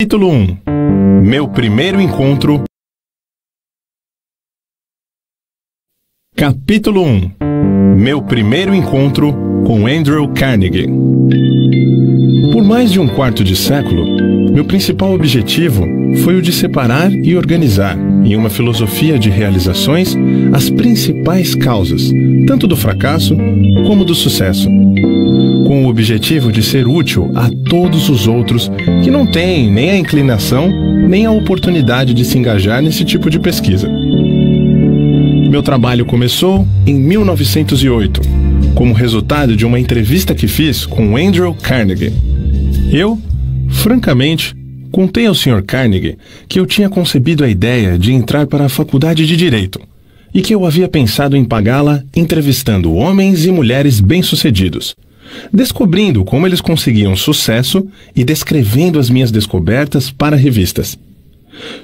Capítulo 1 Meu primeiro encontro. Capítulo 1 Meu primeiro encontro com Andrew Carnegie. Por mais de um quarto de século, meu principal objetivo foi o de separar e organizar, em uma filosofia de realizações, as principais causas, tanto do fracasso como do sucesso com o objetivo de ser útil a todos os outros que não têm nem a inclinação nem a oportunidade de se engajar nesse tipo de pesquisa. Meu trabalho começou em 1908, como resultado de uma entrevista que fiz com Andrew Carnegie. Eu, francamente, contei ao Sr. Carnegie que eu tinha concebido a ideia de entrar para a faculdade de Direito e que eu havia pensado em pagá-la entrevistando homens e mulheres bem-sucedidos descobrindo como eles conseguiam sucesso e descrevendo as minhas descobertas para revistas.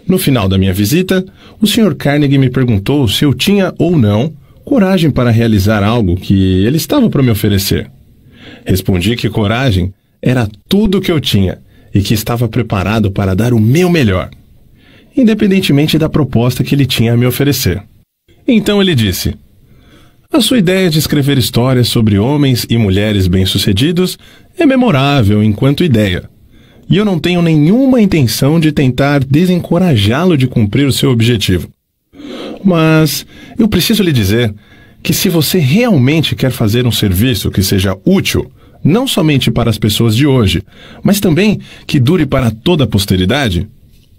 No final da minha visita, o Sr. Carnegie me perguntou se eu tinha ou não coragem para realizar algo que ele estava para me oferecer. Respondi que coragem era tudo o que eu tinha e que estava preparado para dar o meu melhor, independentemente da proposta que ele tinha a me oferecer. Então ele disse: a sua ideia de escrever histórias sobre homens e mulheres bem-sucedidos é memorável enquanto ideia. E eu não tenho nenhuma intenção de tentar desencorajá-lo de cumprir o seu objetivo. Mas eu preciso lhe dizer que se você realmente quer fazer um serviço que seja útil, não somente para as pessoas de hoje, mas também que dure para toda a posteridade,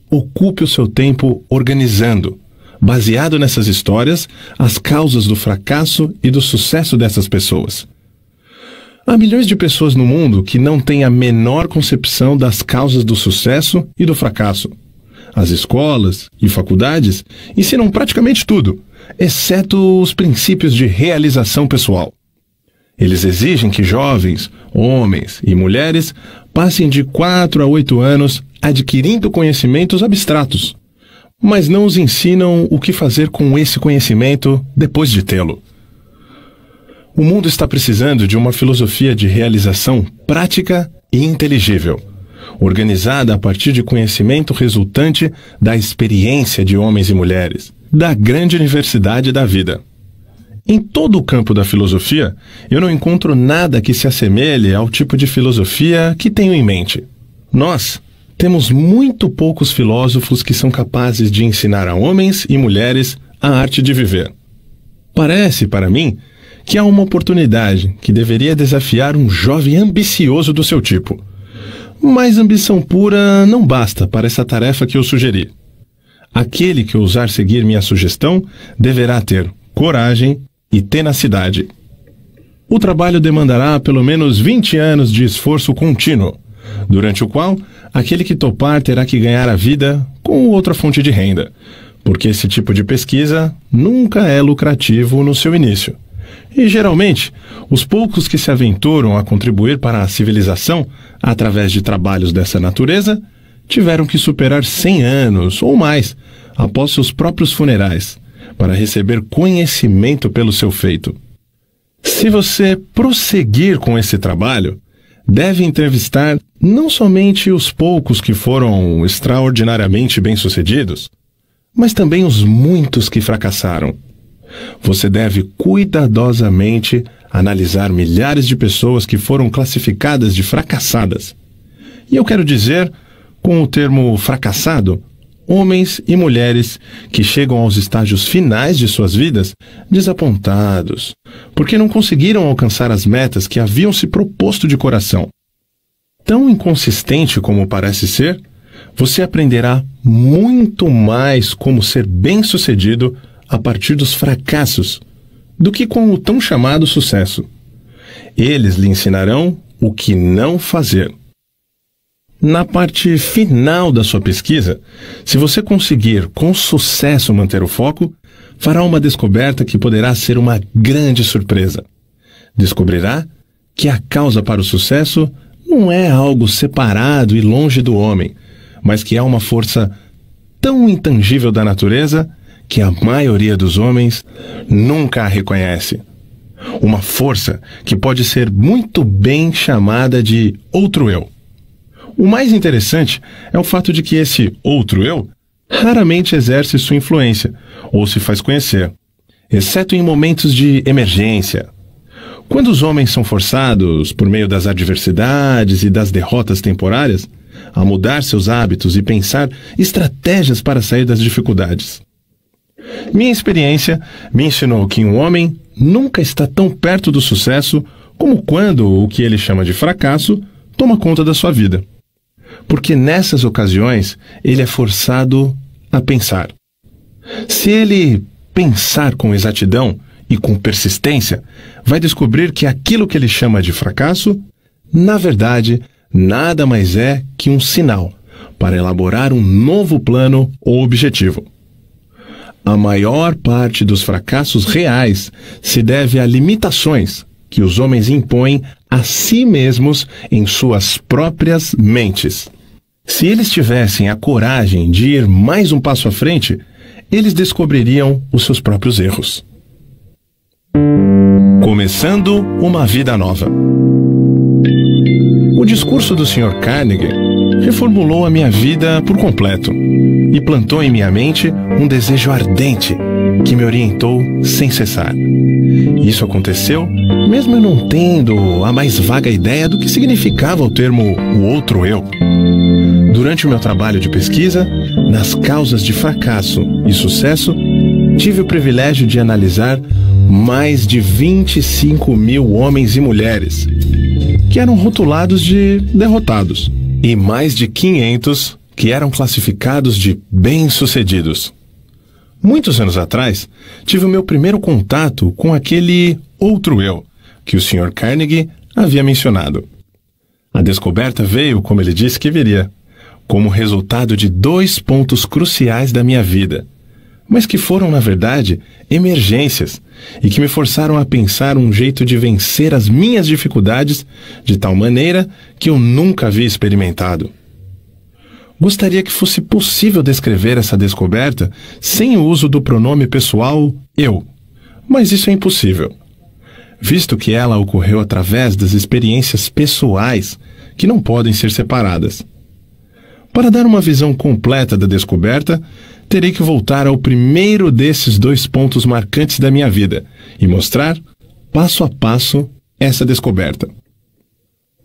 ocupe o seu tempo organizando, baseado nessas histórias, as causas do fracasso e do sucesso dessas pessoas. Há milhões de pessoas no mundo que não têm a menor concepção das causas do sucesso e do fracasso. As escolas e faculdades ensinam praticamente tudo, exceto os princípios de realização pessoal. Eles exigem que jovens, homens e mulheres passem de 4 a 8 anos adquirindo conhecimentos abstratos mas não os ensinam o que fazer com esse conhecimento depois de tê-lo. O mundo está precisando de uma filosofia de realização prática e inteligível, organizada a partir de conhecimento resultante da experiência de homens e mulheres, da grande universidade da vida. Em todo o campo da filosofia, eu não encontro nada que se assemelhe ao tipo de filosofia que tenho em mente. Nós, temos muito poucos filósofos que são capazes de ensinar a homens e mulheres a arte de viver. Parece, para mim, que há uma oportunidade que deveria desafiar um jovem ambicioso do seu tipo. Mas ambição pura não basta para essa tarefa que eu sugeri. Aquele que ousar seguir minha sugestão deverá ter coragem e tenacidade. O trabalho demandará pelo menos 20 anos de esforço contínuo durante o qual aquele que topar terá que ganhar a vida com outra fonte de renda, porque esse tipo de pesquisa nunca é lucrativo no seu início. E geralmente, os poucos que se aventuram a contribuir para a civilização através de trabalhos dessa natureza tiveram que superar 100 anos ou mais após seus próprios funerais para receber conhecimento pelo seu feito. Se você prosseguir com esse trabalho, deve entrevistar não somente os poucos que foram extraordinariamente bem-sucedidos, mas também os muitos que fracassaram. Você deve cuidadosamente analisar milhares de pessoas que foram classificadas de fracassadas. E eu quero dizer, com o termo fracassado, homens e mulheres que chegam aos estágios finais de suas vidas desapontados, porque não conseguiram alcançar as metas que haviam se proposto de coração. Tão inconsistente como parece ser, você aprenderá muito mais como ser bem-sucedido a partir dos fracassos do que com o tão chamado sucesso. Eles lhe ensinarão o que não fazer. Na parte final da sua pesquisa, se você conseguir com sucesso manter o foco, fará uma descoberta que poderá ser uma grande surpresa. Descobrirá que a causa para o sucesso não é algo separado e longe do homem, mas que é uma força tão intangível da natureza que a maioria dos homens nunca a reconhece. Uma força que pode ser muito bem chamada de outro eu O mais interessante é o fato de que esse outro eu raramente exerce sua influência ou se faz conhecer, exceto em momentos de emergência. Quando os homens são forçados, por meio das adversidades e das derrotas temporárias, a mudar seus hábitos e pensar estratégias para sair das dificuldades. Minha experiência me ensinou que um homem nunca está tão perto do sucesso como quando o que ele chama de fracasso toma conta da sua vida. Porque nessas ocasiões ele é forçado a pensar. Se ele pensar com exatidão e com persistência, vai descobrir que aquilo que ele chama de fracasso, na verdade, nada mais é que um sinal para elaborar um novo plano ou objetivo. A maior parte dos fracassos reais se deve a limitações que os homens impõem a si mesmos em suas próprias mentes. Se eles tivessem a coragem de ir mais um passo à frente, eles descobririam os seus próprios erros. Começando uma vida nova. O discurso do Sr. Carnegie reformulou a minha vida por completo e plantou em minha mente um desejo ardente que me orientou sem cessar. Isso aconteceu mesmo eu não tendo a mais vaga ideia do que significava o termo o outro eu. Durante o meu trabalho de pesquisa, nas causas de fracasso e sucesso, tive o privilégio de analisar mais de 25 mil homens e mulheres que eram rotulados de derrotados e mais de 500 que eram classificados de bem-sucedidos. Muitos anos atrás, tive o meu primeiro contato com aquele outro eu que o Sr. Carnegie havia mencionado. A descoberta veio, como ele disse que viria, como resultado de dois pontos cruciais da minha vida, mas que foram, na verdade, emergências e que me forçaram a pensar um jeito de vencer as minhas dificuldades de tal maneira que eu nunca havia experimentado. Gostaria que fosse possível descrever essa descoberta sem o uso do pronome pessoal eu, mas isso é impossível, visto que ela ocorreu através das experiências pessoais que não podem ser separadas. Para dar uma visão completa da descoberta, terei que voltar ao primeiro desses dois pontos marcantes da minha vida e mostrar, passo a passo, essa descoberta.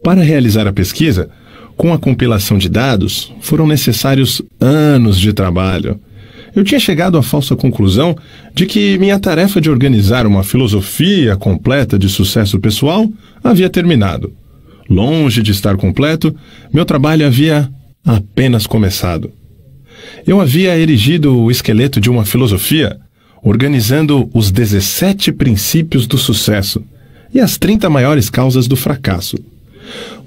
Para realizar a pesquisa, com a compilação de dados, foram necessários anos de trabalho. Eu tinha chegado à falsa conclusão de que minha tarefa de organizar uma filosofia completa de sucesso pessoal havia terminado. Longe de estar completo, meu trabalho havia apenas começado. Eu havia erigido o esqueleto de uma filosofia, organizando os 17 princípios do sucesso e as 30 maiores causas do fracasso.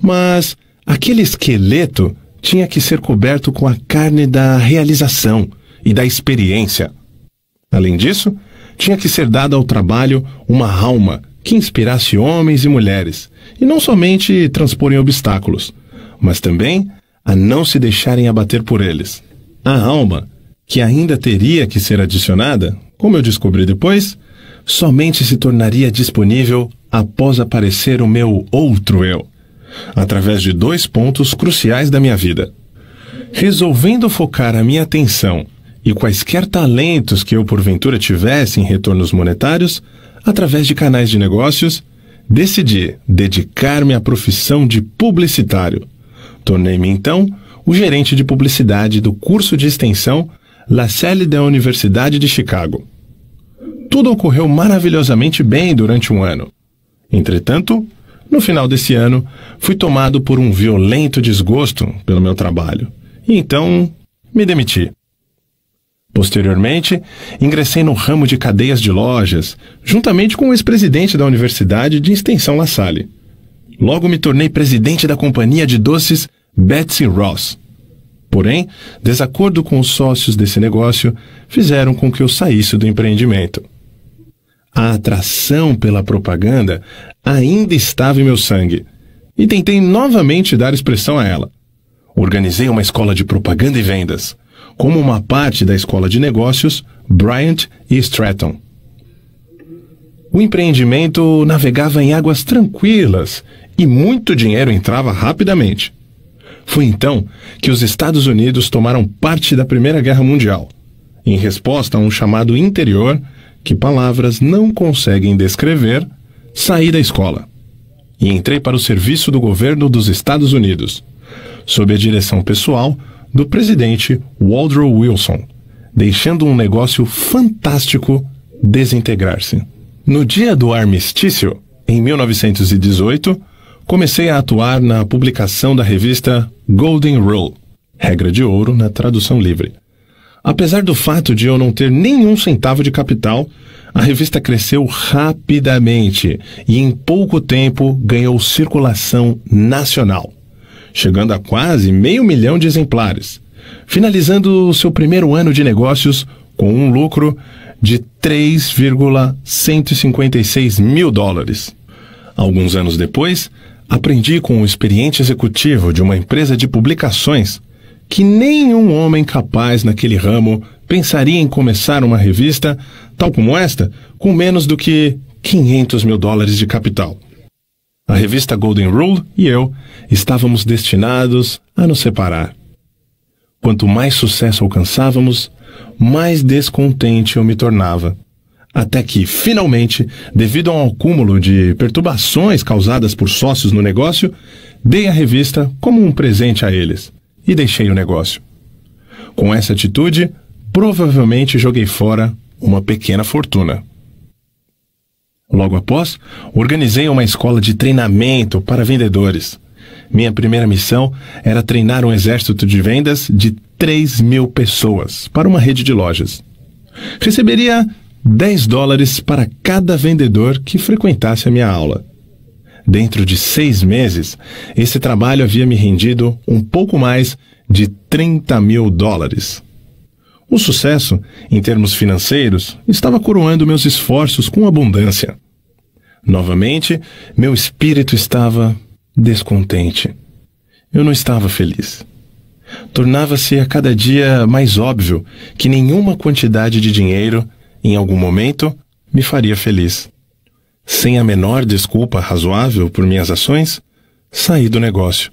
Mas aquele esqueleto tinha que ser coberto com a carne da realização e da experiência. Além disso, tinha que ser dada ao trabalho uma alma que inspirasse homens e mulheres, e não somente transporem obstáculos, mas também a não se deixarem abater por eles. A alma, que ainda teria que ser adicionada, como eu descobri depois, somente se tornaria disponível após aparecer o meu outro eu, através de dois pontos cruciais da minha vida. Resolvendo focar a minha atenção e quaisquer talentos que eu porventura tivesse em retornos monetários, através de canais de negócios, decidi dedicar-me à profissão de publicitário Tornei-me então o gerente de publicidade do curso de extensão La Salle da Universidade de Chicago. Tudo ocorreu maravilhosamente bem durante um ano. Entretanto, no final desse ano, fui tomado por um violento desgosto pelo meu trabalho e então me demiti. Posteriormente, ingressei no ramo de cadeias de lojas, juntamente com o ex-presidente da Universidade de Extensão La Salle. Logo me tornei presidente da companhia de doces Betsy Ross. Porém, desacordo com os sócios desse negócio fizeram com que eu saísse do empreendimento. A atração pela propaganda ainda estava em meu sangue e tentei novamente dar expressão a ela. Organizei uma escola de propaganda e vendas, como uma parte da escola de negócios Bryant e Stratton. O empreendimento navegava em águas tranquilas e muito dinheiro entrava rapidamente. Foi então que os Estados Unidos tomaram parte da Primeira Guerra Mundial, em resposta a um chamado interior que palavras não conseguem descrever, saí da escola e entrei para o serviço do governo dos Estados Unidos, sob a direção pessoal do presidente Woodrow Wilson, deixando um negócio fantástico desintegrar-se. No dia do armistício, em 1918, comecei a atuar na publicação da revista Golden Rule, regra de ouro na tradução livre. Apesar do fato de eu não ter nenhum centavo de capital, a revista cresceu rapidamente e em pouco tempo ganhou circulação nacional, chegando a quase meio milhão de exemplares, finalizando seu primeiro ano de negócios com um lucro de 3,156 mil dólares. Alguns anos depois, aprendi com um experiente executivo de uma empresa de publicações que nenhum homem capaz naquele ramo pensaria em começar uma revista, tal como esta, com menos do que 500 mil dólares de capital. A revista Golden Rule e eu estávamos destinados a nos separar. Quanto mais sucesso alcançávamos, mais descontente eu me tornava. Até que, finalmente, devido a um acúmulo de perturbações causadas por sócios no negócio, dei a revista como um presente a eles e deixei o negócio. Com essa atitude, provavelmente joguei fora uma pequena fortuna. Logo após, organizei uma escola de treinamento para vendedores. Minha primeira missão era treinar um exército de vendas de 3 mil pessoas para uma rede de lojas. Receberia 10 dólares para cada vendedor que frequentasse a minha aula. Dentro de seis meses, esse trabalho havia me rendido um pouco mais de 30 mil dólares. O sucesso, em termos financeiros, estava coroando meus esforços com abundância. Novamente, meu espírito estava descontente. Eu não estava feliz. Tornava-se a cada dia mais óbvio que nenhuma quantidade de dinheiro, em algum momento, me faria feliz. Sem a menor desculpa razoável por minhas ações, saí do negócio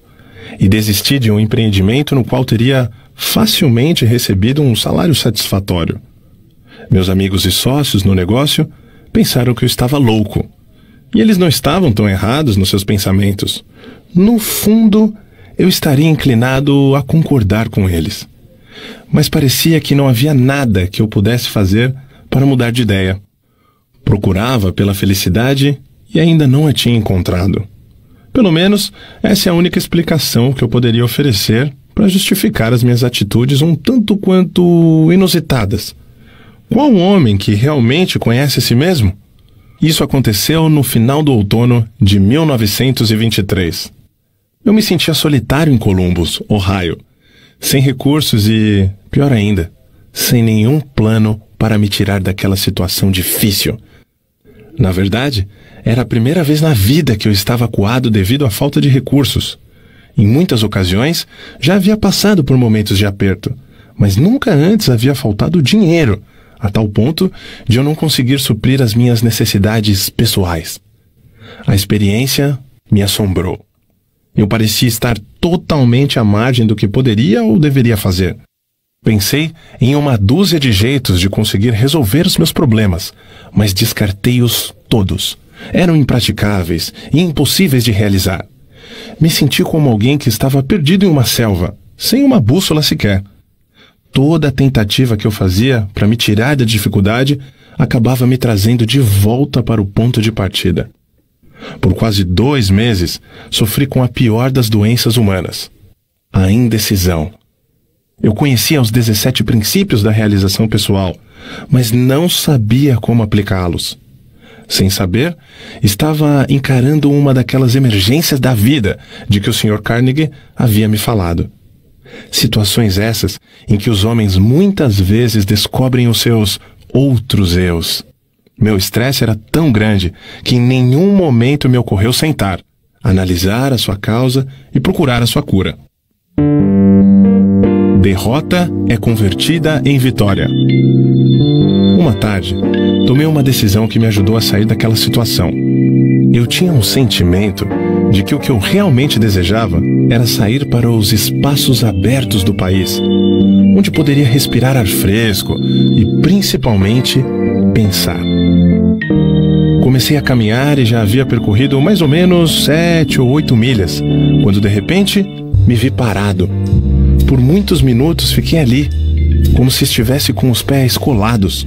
e desisti de um empreendimento no qual teria facilmente recebido um salário satisfatório. Meus amigos e sócios no negócio pensaram que eu estava louco. E eles não estavam tão errados nos seus pensamentos. No fundo, eu estaria inclinado a concordar com eles. Mas parecia que não havia nada que eu pudesse fazer para mudar de ideia. Procurava pela felicidade e ainda não a tinha encontrado. Pelo menos, essa é a única explicação que eu poderia oferecer para justificar as minhas atitudes um tanto quanto inusitadas. Qual homem que realmente conhece a si mesmo? Isso aconteceu no final do outono de 1923. Eu me sentia solitário em Columbus, Ohio, sem recursos e, pior ainda, sem nenhum plano para me tirar daquela situação difícil. Na verdade, era a primeira vez na vida que eu estava acuado devido à falta de recursos. Em muitas ocasiões, já havia passado por momentos de aperto, mas nunca antes havia faltado dinheiro, a tal ponto de eu não conseguir suprir as minhas necessidades pessoais. A experiência me assombrou. Eu parecia estar totalmente à margem do que poderia ou deveria fazer. Pensei em uma dúzia de jeitos de conseguir resolver os meus problemas, mas descartei-os todos. Eram impraticáveis e impossíveis de realizar. Me senti como alguém que estava perdido em uma selva, sem uma bússola sequer. Toda a tentativa que eu fazia para me tirar da dificuldade acabava me trazendo de volta para o ponto de partida. Por quase dois meses, sofri com a pior das doenças humanas, a indecisão. Eu conhecia os 17 princípios da realização pessoal, mas não sabia como aplicá-los. Sem saber, estava encarando uma daquelas emergências da vida de que o Sr. Carnegie havia me falado. Situações essas em que os homens muitas vezes descobrem os seus outros eus. Meu estresse era tão grande que em nenhum momento me ocorreu sentar, analisar a sua causa e procurar a sua cura. Derrota é convertida em vitória. Uma tarde, tomei uma decisão que me ajudou a sair daquela situação. Eu tinha um sentimento de que o que eu realmente desejava era sair para os espaços abertos do país, onde poderia respirar ar fresco e, principalmente, pensar. Comecei a caminhar e já havia percorrido mais ou menos sete ou oito milhas, quando de repente me vi parado. Por muitos minutos fiquei ali, como se estivesse com os pés colados.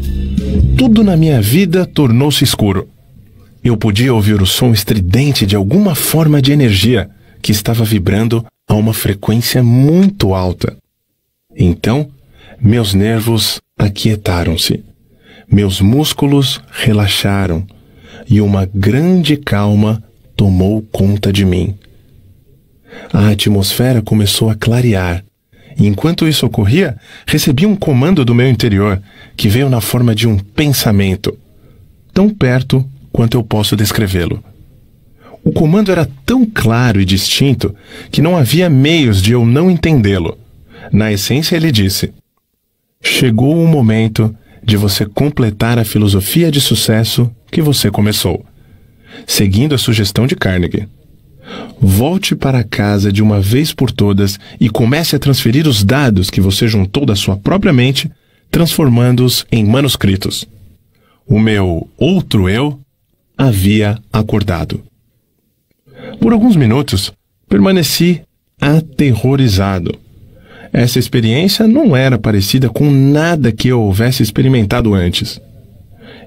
Tudo na minha vida tornou-se escuro. Eu podia ouvir o som estridente de alguma forma de energia que estava vibrando a uma frequência muito alta. Então, meus nervos aquietaram-se, meus músculos relaxaram e uma grande calma tomou conta de mim. A atmosfera começou a clarear enquanto isso ocorria, recebi um comando do meu interior, que veio na forma de um pensamento, tão perto quanto eu posso descrevê-lo. O comando era tão claro e distinto que não havia meios de eu não entendê-lo. Na essência, ele disse: Chegou o momento de você completar a filosofia de sucesso que você começou, seguindo a sugestão de Carnegie. Volte para casa de uma vez por todas e comece a transferir os dados que você juntou da sua própria mente, transformando-os em manuscritos. O meu outro eu havia acordado. Por alguns minutos, permaneci aterrorizado. Essa experiência não era parecida com nada que eu houvesse experimentado antes.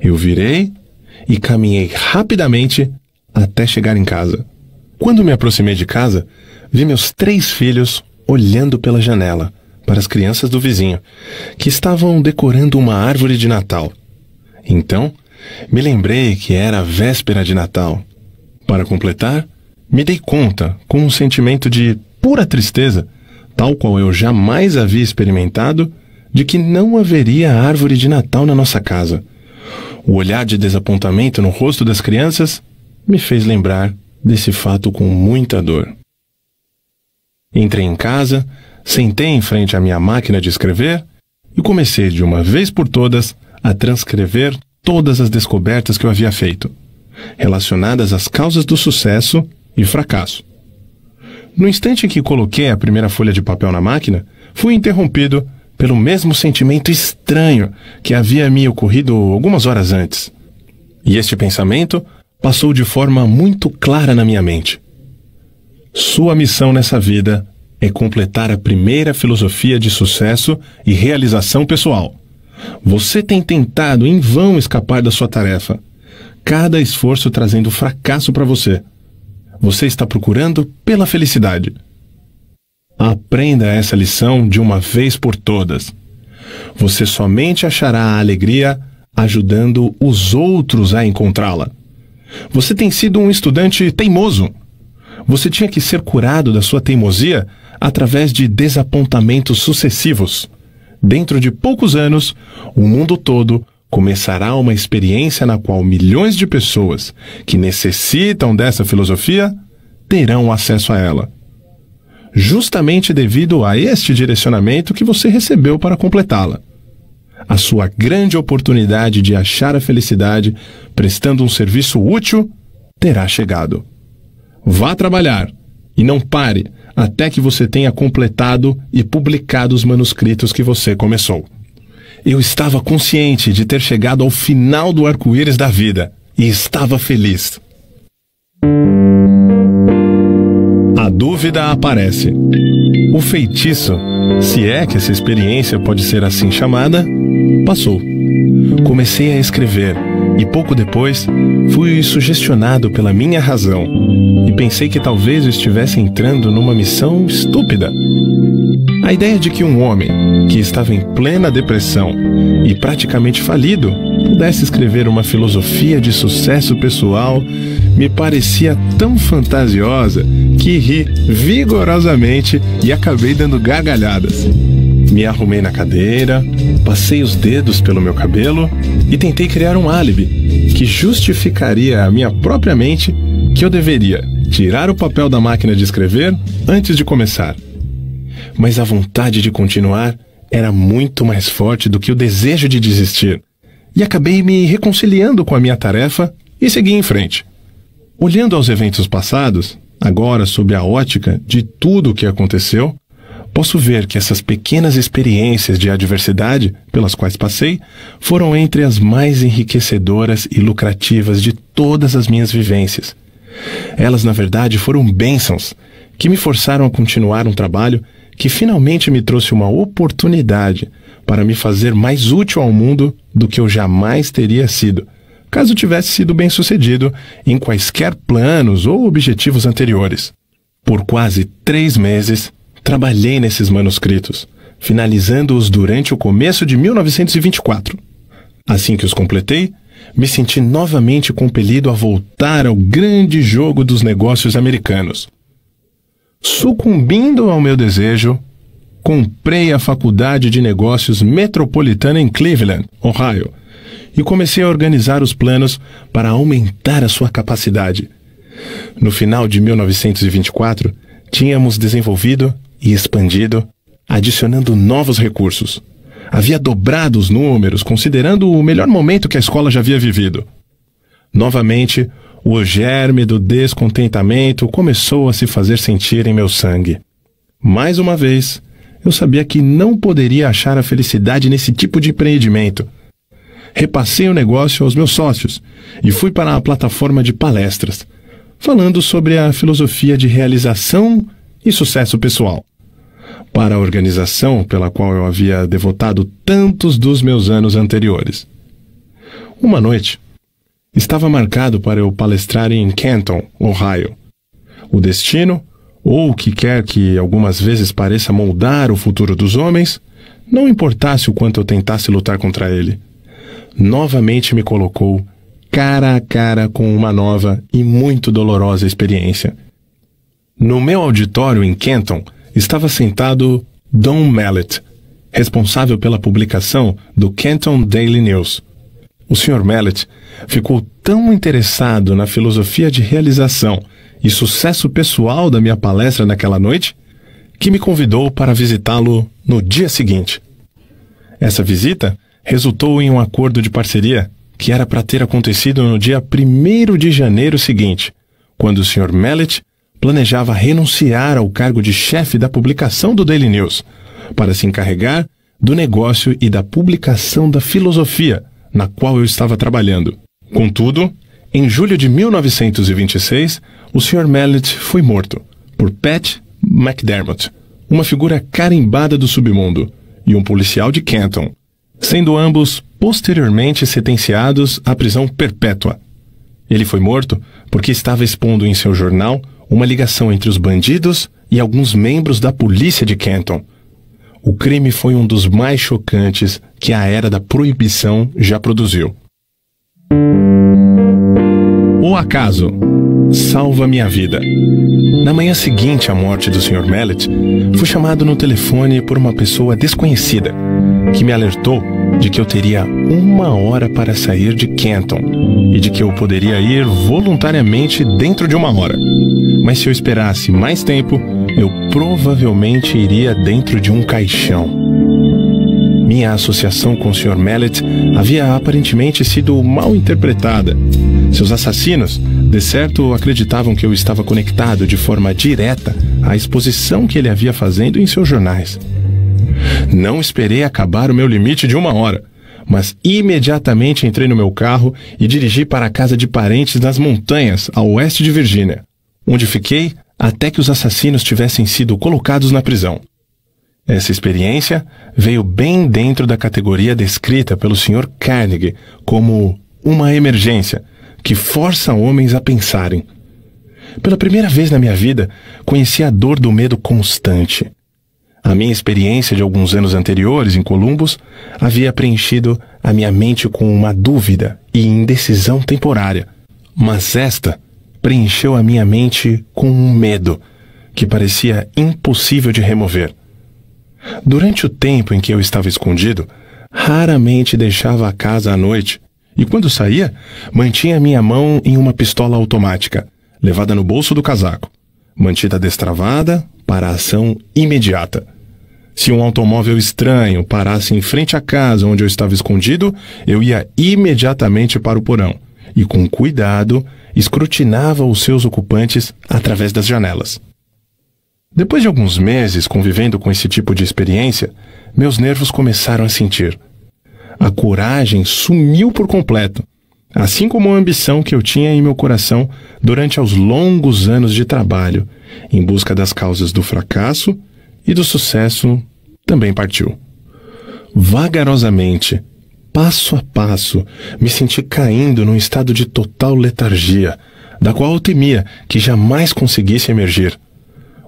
Eu virei e caminhei rapidamente até chegar em casa. Quando me aproximei de casa, vi meus três filhos olhando pela janela para as crianças do vizinho, que estavam decorando uma árvore de Natal. Então, me lembrei que era a véspera de Natal. Para completar, me dei conta, com um sentimento de pura tristeza, tal qual eu jamais havia experimentado, de que não haveria árvore de Natal na nossa casa. O olhar de desapontamento no rosto das crianças me fez lembrar desse fato com muita dor. Entrei em casa, sentei em frente à minha máquina de escrever e comecei de uma vez por todas a transcrever todas as descobertas que eu havia feito, relacionadas às causas do sucesso e fracasso. No instante em que coloquei a primeira folha de papel na máquina, fui interrompido pelo mesmo sentimento estranho que havia me ocorrido algumas horas antes. E este pensamento passou de forma muito clara na minha mente. Sua missão nessa vida é completar a primeira filosofia de sucesso e realização pessoal. Você tem tentado em vão escapar da sua tarefa, cada esforço trazendo fracasso para você. Você está procurando pela felicidade. Aprenda essa lição de uma vez por todas. Você somente achará a alegria ajudando os outros a encontrá-la. Você tem sido um estudante teimoso. Você tinha que ser curado da sua teimosia através de desapontamentos sucessivos. Dentro de poucos anos, o mundo todo começará uma experiência na qual milhões de pessoas que necessitam dessa filosofia terão acesso a ela. Justamente devido a este direcionamento que você recebeu para completá-la a sua grande oportunidade de achar a felicidade prestando um serviço útil terá chegado. Vá trabalhar e não pare até que você tenha completado e publicado os manuscritos que você começou. Eu estava consciente de ter chegado ao final do arco-íris da vida e estava feliz. A dúvida aparece. O feitiço, se é que essa experiência pode ser assim chamada, passou. Comecei a escrever e pouco depois fui sugestionado pela minha razão e pensei que talvez eu estivesse entrando numa missão estúpida. A ideia de que um homem que estava em plena depressão e praticamente falido pudesse escrever uma filosofia de sucesso pessoal me parecia tão fantasiosa que ri vigorosamente e acabei dando gargalhadas. Me arrumei na cadeira, passei os dedos pelo meu cabelo e tentei criar um álibi que justificaria à minha própria mente que eu deveria tirar o papel da máquina de escrever antes de começar. Mas a vontade de continuar era muito mais forte do que o desejo de desistir, e acabei me reconciliando com a minha tarefa e segui em frente. Olhando aos eventos passados, Agora, sob a ótica de tudo o que aconteceu, posso ver que essas pequenas experiências de adversidade pelas quais passei foram entre as mais enriquecedoras e lucrativas de todas as minhas vivências. Elas, na verdade, foram bênçãos que me forçaram a continuar um trabalho que finalmente me trouxe uma oportunidade para me fazer mais útil ao mundo do que eu jamais teria sido, caso tivesse sido bem-sucedido em quaisquer planos ou objetivos anteriores. Por quase três meses, Trabalhei nesses manuscritos, finalizando-os durante o começo de 1924. Assim que os completei, me senti novamente compelido a voltar ao grande jogo dos negócios americanos. Sucumbindo ao meu desejo, comprei a Faculdade de Negócios Metropolitana em Cleveland, Ohio, e comecei a organizar os planos para aumentar a sua capacidade. No final de 1924, tínhamos desenvolvido e expandido, adicionando novos recursos. Havia dobrado os números, considerando o melhor momento que a escola já havia vivido. Novamente, o germe do descontentamento começou a se fazer sentir em meu sangue. Mais uma vez, eu sabia que não poderia achar a felicidade nesse tipo de empreendimento. Repassei o negócio aos meus sócios e fui para a plataforma de palestras, falando sobre a filosofia de realização e sucesso pessoal. Para a organização pela qual eu havia devotado tantos dos meus anos anteriores. Uma noite, estava marcado para eu palestrar em Canton, Ohio. O destino, ou o que quer que algumas vezes pareça moldar o futuro dos homens, não importasse o quanto eu tentasse lutar contra ele. Novamente me colocou cara a cara com uma nova e muito dolorosa experiência no meu auditório em Kenton estava sentado Don Mallet, responsável pela publicação do Kenton Daily News. O Sr. Mallet ficou tão interessado na filosofia de realização e sucesso pessoal da minha palestra naquela noite que me convidou para visitá-lo no dia seguinte. Essa visita resultou em um acordo de parceria que era para ter acontecido no dia 1 de janeiro seguinte, quando o Sr. Mallet planejava renunciar ao cargo de chefe da publicação do Daily News para se encarregar do negócio e da publicação da filosofia na qual eu estava trabalhando. Contudo, em julho de 1926, o Sr. Mallet foi morto por Pat McDermott, uma figura carimbada do submundo, e um policial de Canton, sendo ambos posteriormente sentenciados à prisão perpétua. Ele foi morto porque estava expondo em seu jornal uma ligação entre os bandidos e alguns membros da polícia de Canton. O crime foi um dos mais chocantes que a era da proibição já produziu. O acaso salva minha vida. Na manhã seguinte à morte do Sr. Mallet, fui chamado no telefone por uma pessoa desconhecida que me alertou de que eu teria uma hora para sair de Canton e de que eu poderia ir voluntariamente dentro de uma hora. Mas se eu esperasse mais tempo, eu provavelmente iria dentro de um caixão. Minha associação com o Sr. Mallet havia aparentemente sido mal interpretada. Seus assassinos, de certo, acreditavam que eu estava conectado de forma direta à exposição que ele havia fazendo em seus jornais. Não esperei acabar o meu limite de uma hora, mas imediatamente entrei no meu carro e dirigi para a casa de parentes nas montanhas, a oeste de Virgínia, onde fiquei até que os assassinos tivessem sido colocados na prisão. Essa experiência veio bem dentro da categoria descrita pelo Sr. Carnegie como uma emergência que força homens a pensarem. Pela primeira vez na minha vida, conheci a dor do medo constante. A minha experiência de alguns anos anteriores em Columbus havia preenchido a minha mente com uma dúvida e indecisão temporária, mas esta preencheu a minha mente com um medo que parecia impossível de remover. Durante o tempo em que eu estava escondido, raramente deixava a casa à noite e, quando saía, mantinha minha mão em uma pistola automática, levada no bolso do casaco, mantida destravada para ação imediata. Se um automóvel estranho parasse em frente à casa onde eu estava escondido, eu ia imediatamente para o porão e, com cuidado, escrutinava os seus ocupantes através das janelas. Depois de alguns meses convivendo com esse tipo de experiência, meus nervos começaram a sentir. A coragem sumiu por completo, assim como a ambição que eu tinha em meu coração durante os longos anos de trabalho, em busca das causas do fracasso e do sucesso, também partiu. Vagarosamente, passo a passo, me senti caindo num estado de total letargia, da qual eu temia que jamais conseguisse emergir.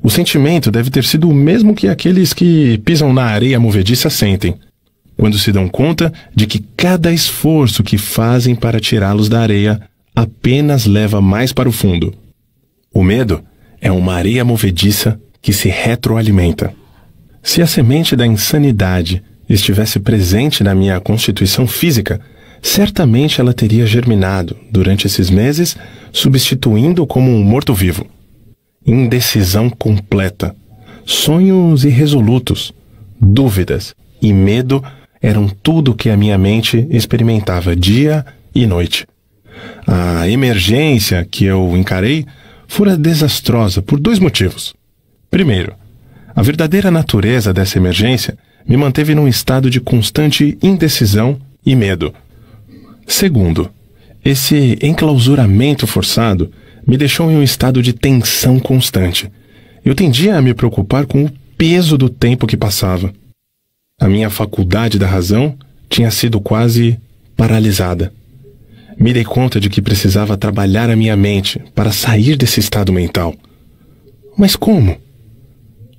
O sentimento deve ter sido o mesmo que aqueles que pisam na areia movediça sentem, quando se dão conta de que cada esforço que fazem para tirá-los da areia apenas leva mais para o fundo. O medo é uma areia movediça que se retroalimenta. Se a semente da insanidade estivesse presente na minha constituição física, certamente ela teria germinado durante esses meses, substituindo como um morto-vivo. Indecisão completa, sonhos irresolutos, dúvidas e medo eram tudo que a minha mente experimentava dia e noite. A emergência que eu encarei fora desastrosa por dois motivos. Primeiro, a verdadeira natureza dessa emergência me manteve num estado de constante indecisão e medo. Segundo, esse enclausuramento forçado me deixou em um estado de tensão constante. Eu tendia a me preocupar com o peso do tempo que passava. A minha faculdade da razão tinha sido quase paralisada. Me dei conta de que precisava trabalhar a minha mente para sair desse estado mental. Mas como?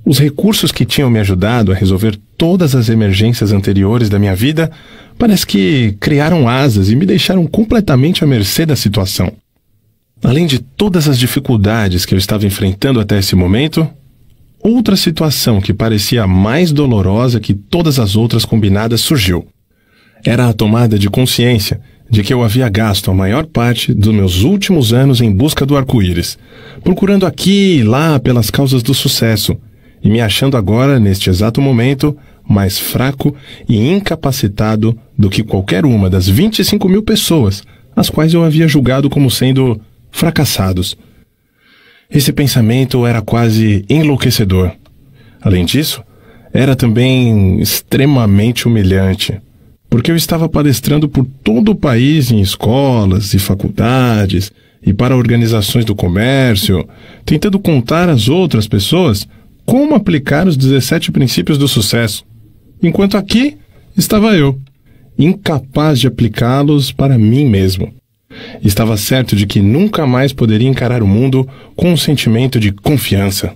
Os recursos que tinham me ajudado a resolver todas as emergências anteriores da minha vida parece que criaram asas e me deixaram completamente à mercê da situação. Além de todas as dificuldades que eu estava enfrentando até esse momento, outra situação que parecia mais dolorosa que todas as outras combinadas surgiu. Era a tomada de consciência de que eu havia gasto a maior parte dos meus últimos anos em busca do arco-íris, procurando aqui e lá pelas causas do sucesso, e me achando agora, neste exato momento, mais fraco e incapacitado do que qualquer uma das 25 mil pessoas as quais eu havia julgado como sendo fracassados. Esse pensamento era quase enlouquecedor. Além disso, era também extremamente humilhante, porque eu estava palestrando por todo o país em escolas e faculdades e para organizações do comércio, tentando contar às outras pessoas como aplicar os 17 princípios do sucesso, enquanto aqui estava eu, incapaz de aplicá-los para mim mesmo. Estava certo de que nunca mais poderia encarar o mundo com um sentimento de confiança.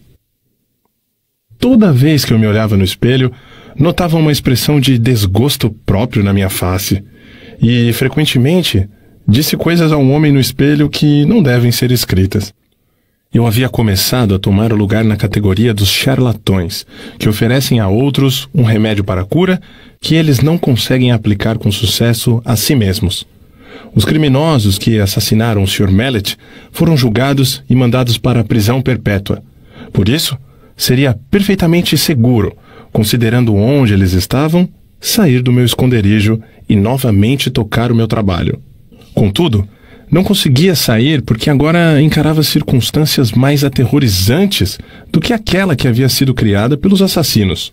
Toda vez que eu me olhava no espelho, notava uma expressão de desgosto próprio na minha face, e frequentemente disse coisas a um homem no espelho que não devem ser escritas. Eu havia começado a tomar o lugar na categoria dos charlatões, que oferecem a outros um remédio para a cura que eles não conseguem aplicar com sucesso a si mesmos. Os criminosos que assassinaram o Sr. Mallet foram julgados e mandados para a prisão perpétua. Por isso, seria perfeitamente seguro, considerando onde eles estavam, sair do meu esconderijo e novamente tocar o meu trabalho. Contudo, não conseguia sair porque agora encarava circunstâncias mais aterrorizantes do que aquela que havia sido criada pelos assassinos.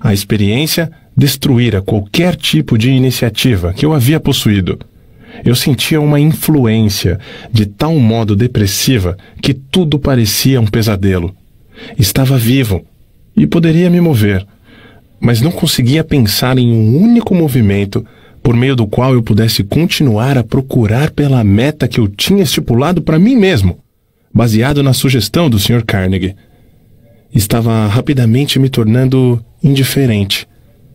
A experiência destruíra qualquer tipo de iniciativa que eu havia possuído. Eu sentia uma influência de tal modo depressiva que tudo parecia um pesadelo. Estava vivo e poderia me mover, mas não conseguia pensar em um único movimento por meio do qual eu pudesse continuar a procurar pela meta que eu tinha estipulado para mim mesmo, baseado na sugestão do Sr. Carnegie. Estava rapidamente me tornando indiferente,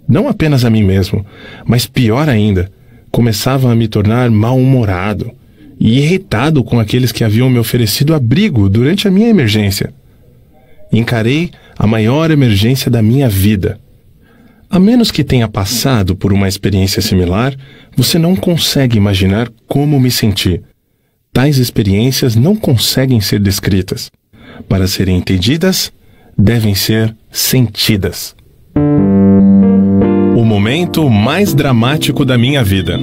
não apenas a mim mesmo, mas pior ainda, começava a me tornar mal-humorado e irritado com aqueles que haviam me oferecido abrigo durante a minha emergência. Encarei a maior emergência da minha vida a menos que tenha passado por uma experiência similar, você não consegue imaginar como me senti. Tais experiências não conseguem ser descritas. Para serem entendidas, devem ser sentidas. O momento mais dramático da minha vida.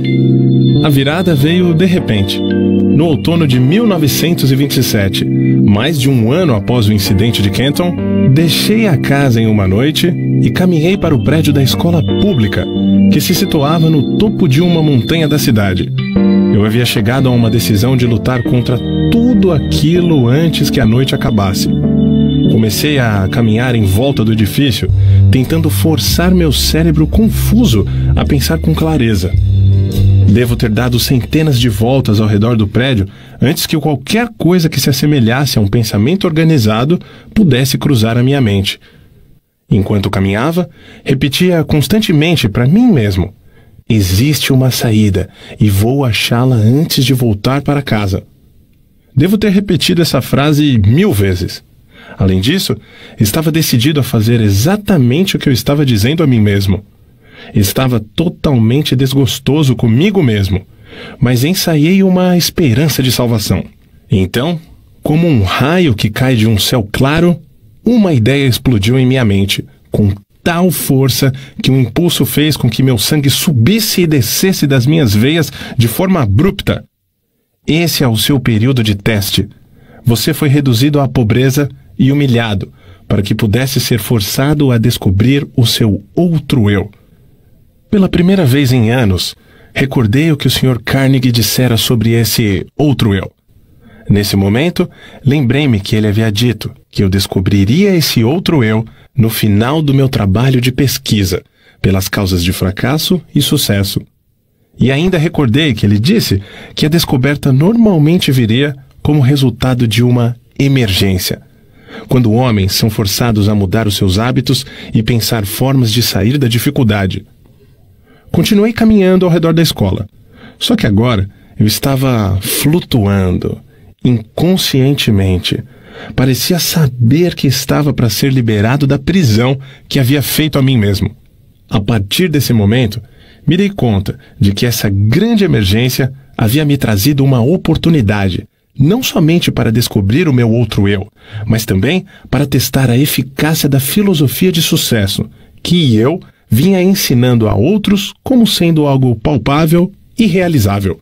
A virada veio de repente. No outono de 1927, mais de um ano após o incidente de Kenton, deixei a casa em uma noite e caminhei para o prédio da escola pública, que se situava no topo de uma montanha da cidade. Eu havia chegado a uma decisão de lutar contra tudo aquilo antes que a noite acabasse. Comecei a caminhar em volta do edifício, tentando forçar meu cérebro confuso a pensar com clareza. Devo ter dado centenas de voltas ao redor do prédio antes que qualquer coisa que se assemelhasse a um pensamento organizado pudesse cruzar a minha mente. Enquanto caminhava, repetia constantemente para mim mesmo: Existe uma saída e vou achá-la antes de voltar para casa. Devo ter repetido essa frase mil vezes. Além disso, estava decidido a fazer exatamente o que eu estava dizendo a mim mesmo. Estava totalmente desgostoso comigo mesmo, mas ensaiei uma esperança de salvação. Então, como um raio que cai de um céu claro, uma ideia explodiu em minha mente, com tal força que um impulso fez com que meu sangue subisse e descesse das minhas veias de forma abrupta. Esse é o seu período de teste. Você foi reduzido à pobreza e humilhado, para que pudesse ser forçado a descobrir o seu outro eu. Pela primeira vez em anos, recordei o que o Sr. Carnegie dissera sobre esse outro eu. Nesse momento, lembrei-me que ele havia dito que eu descobriria esse outro eu no final do meu trabalho de pesquisa, pelas causas de fracasso e sucesso. E ainda recordei que ele disse que a descoberta normalmente viria como resultado de uma emergência, quando homens são forçados a mudar os seus hábitos e pensar formas de sair da dificuldade. Continuei caminhando ao redor da escola. Só que agora eu estava flutuando, inconscientemente. Parecia saber que estava para ser liberado da prisão que havia feito a mim mesmo. A partir desse momento, me dei conta de que essa grande emergência havia me trazido uma oportunidade não somente para descobrir o meu outro eu, mas também para testar a eficácia da filosofia de sucesso, que eu vinha ensinando a outros como sendo algo palpável e realizável.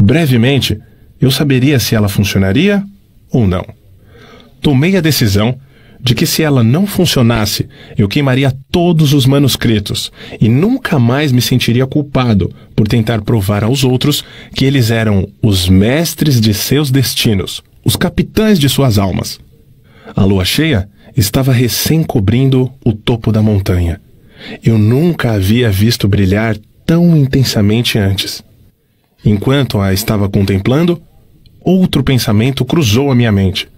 Brevemente, eu saberia se ela funcionaria ou não. Tomei a decisão de que se ela não funcionasse, eu queimaria todos os manuscritos e nunca mais me sentiria culpado por tentar provar aos outros que eles eram os mestres de seus destinos, os capitães de suas almas. A lua cheia estava recém cobrindo o topo da montanha. Eu nunca havia visto brilhar tão intensamente antes. Enquanto a estava contemplando, outro pensamento cruzou a minha mente.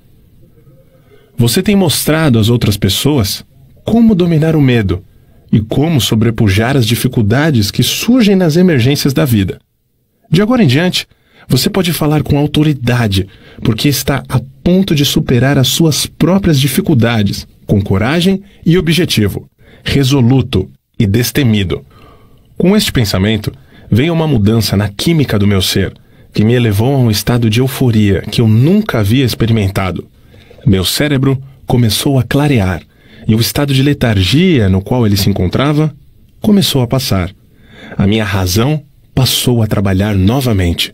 Você tem mostrado às outras pessoas como dominar o medo e como sobrepujar as dificuldades que surgem nas emergências da vida. De agora em diante, você pode falar com autoridade, porque está a ponto de superar as suas próprias dificuldades, com coragem e objetivo, resoluto e destemido. Com este pensamento, veio uma mudança na química do meu ser, que me elevou a um estado de euforia que eu nunca havia experimentado. Meu cérebro começou a clarear e o estado de letargia no qual ele se encontrava começou a passar. A minha razão passou a trabalhar novamente.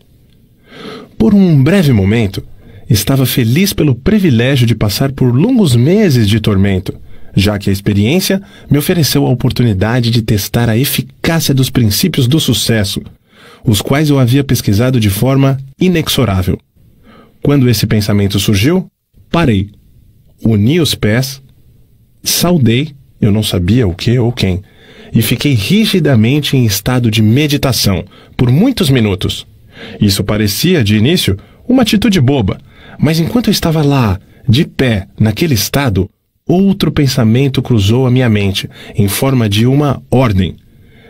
Por um breve momento, estava feliz pelo privilégio de passar por longos meses de tormento, já que a experiência me ofereceu a oportunidade de testar a eficácia dos princípios do sucesso, os quais eu havia pesquisado de forma inexorável. Quando esse pensamento surgiu, Parei, uni os pés, saudei, eu não sabia o que ou quem, e fiquei rigidamente em estado de meditação por muitos minutos. Isso parecia, de início, uma atitude boba, mas enquanto eu estava lá, de pé, naquele estado, outro pensamento cruzou a minha mente, em forma de uma ordem,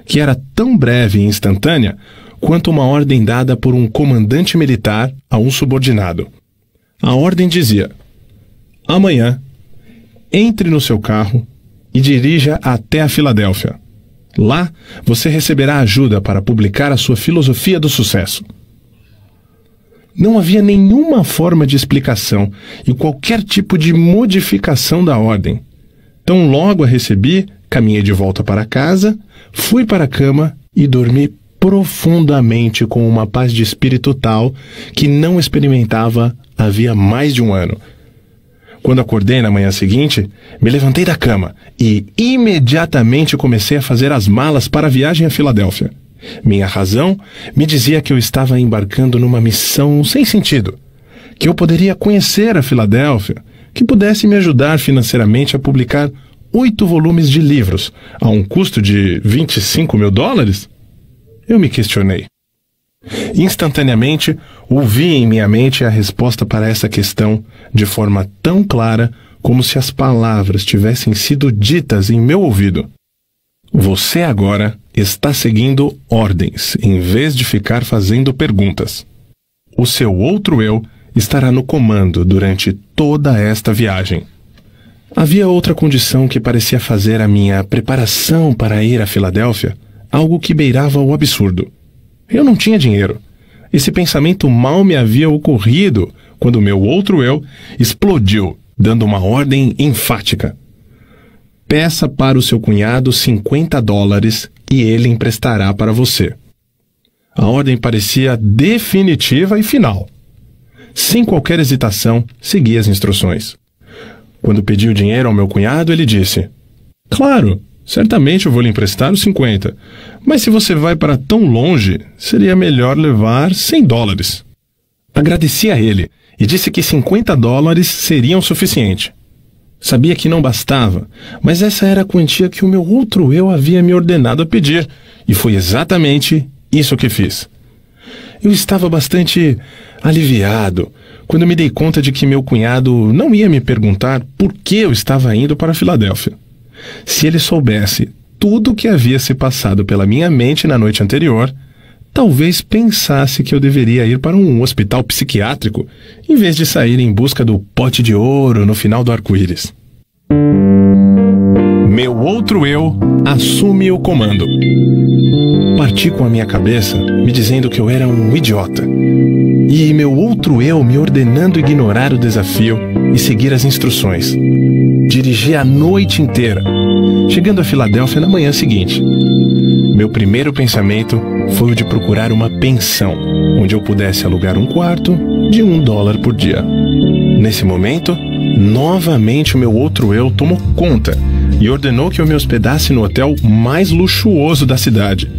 que era tão breve e instantânea quanto uma ordem dada por um comandante militar a um subordinado. A ordem dizia: Amanhã, entre no seu carro e dirija até a Filadélfia. Lá, você receberá ajuda para publicar a sua filosofia do sucesso. Não havia nenhuma forma de explicação e qualquer tipo de modificação da ordem. Tão logo a recebi caminhei de volta para casa, fui para a cama e dormi profundamente com uma paz de espírito tal que não experimentava havia mais de um ano. Quando acordei na manhã seguinte, me levantei da cama e imediatamente comecei a fazer as malas para a viagem a Filadélfia. Minha razão me dizia que eu estava embarcando numa missão sem sentido, que eu poderia conhecer a Filadélfia, que pudesse me ajudar financeiramente a publicar oito volumes de livros a um custo de 25 mil dólares? Eu me questionei. Instantaneamente, ouvi em minha mente a resposta para essa questão de forma tão clara como se as palavras tivessem sido ditas em meu ouvido. Você agora está seguindo ordens em vez de ficar fazendo perguntas. O seu outro eu estará no comando durante toda esta viagem. Havia outra condição que parecia fazer a minha preparação para ir a Filadélfia algo que beirava o absurdo. Eu não tinha dinheiro. Esse pensamento mal me havia ocorrido quando meu outro eu explodiu, dando uma ordem enfática. Peça para o seu cunhado 50 dólares e ele emprestará para você. A ordem parecia definitiva e final. Sem qualquer hesitação, segui as instruções. Quando pedi o dinheiro ao meu cunhado, ele disse: Claro, certamente eu vou lhe emprestar os 50, mas se você vai para tão longe, seria melhor levar 100 dólares. Agradeci a ele e disse que 50 dólares seriam suficiente. Sabia que não bastava, mas essa era a quantia que o meu outro eu havia me ordenado a pedir, e foi exatamente isso que fiz. Eu estava bastante aliviado quando me dei conta de que meu cunhado não ia me perguntar por que eu estava indo para Filadélfia. Se ele soubesse tudo o que havia se passado pela minha mente na noite anterior, talvez pensasse que eu deveria ir para um hospital psiquiátrico em vez de sair em busca do pote de ouro no final do arco-íris. Meu outro eu assume o comando. Parti com a minha cabeça me dizendo que eu era um idiota. E meu outro eu me ordenando ignorar o desafio e seguir as instruções. Dirigi a noite inteira, chegando a Filadélfia na manhã seguinte. Meu primeiro pensamento foi o de procurar uma pensão, onde eu pudesse alugar um quarto de um dólar por dia. Nesse momento, novamente o meu outro eu tomou conta e ordenou que eu me hospedasse no hotel mais luxuoso da cidade.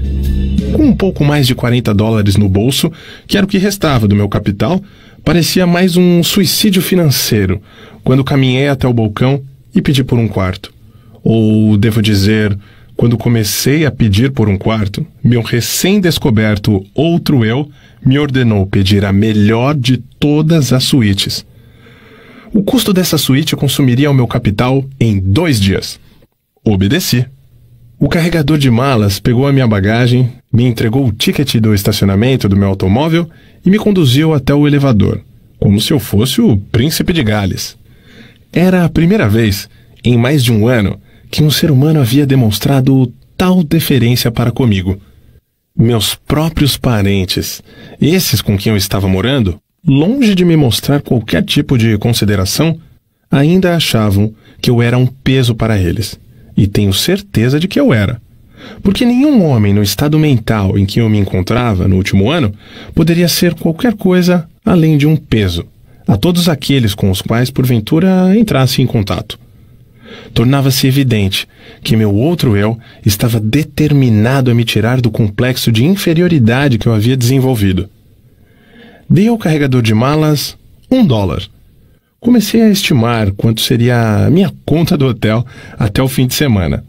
Com um pouco mais de 40 dólares no bolso, que era o que restava do meu capital, parecia mais um suicídio financeiro quando caminhei até o balcão e pedi por um quarto. Ou, devo dizer, quando comecei a pedir por um quarto, meu recém-descoberto outro eu me ordenou pedir a melhor de todas as suítes. O custo dessa suíte consumiria o meu capital em dois dias. Obedeci. O carregador de malas pegou a minha bagagem, me entregou o ticket do estacionamento do meu automóvel e me conduziu até o elevador, como se eu fosse o príncipe de Gales. Era a primeira vez, em mais de um ano, que um ser humano havia demonstrado tal deferência para comigo. Meus próprios parentes, esses com quem eu estava morando, longe de me mostrar qualquer tipo de consideração, ainda achavam que eu era um peso para eles. E tenho certeza de que eu era. Porque nenhum homem no estado mental em que eu me encontrava no último ano poderia ser qualquer coisa além de um peso a todos aqueles com os quais porventura entrasse em contato. Tornava-se evidente que meu outro eu estava determinado a me tirar do complexo de inferioridade que eu havia desenvolvido. Dei ao carregador de malas um dólar. Comecei a estimar quanto seria a minha conta do hotel até o fim de semana.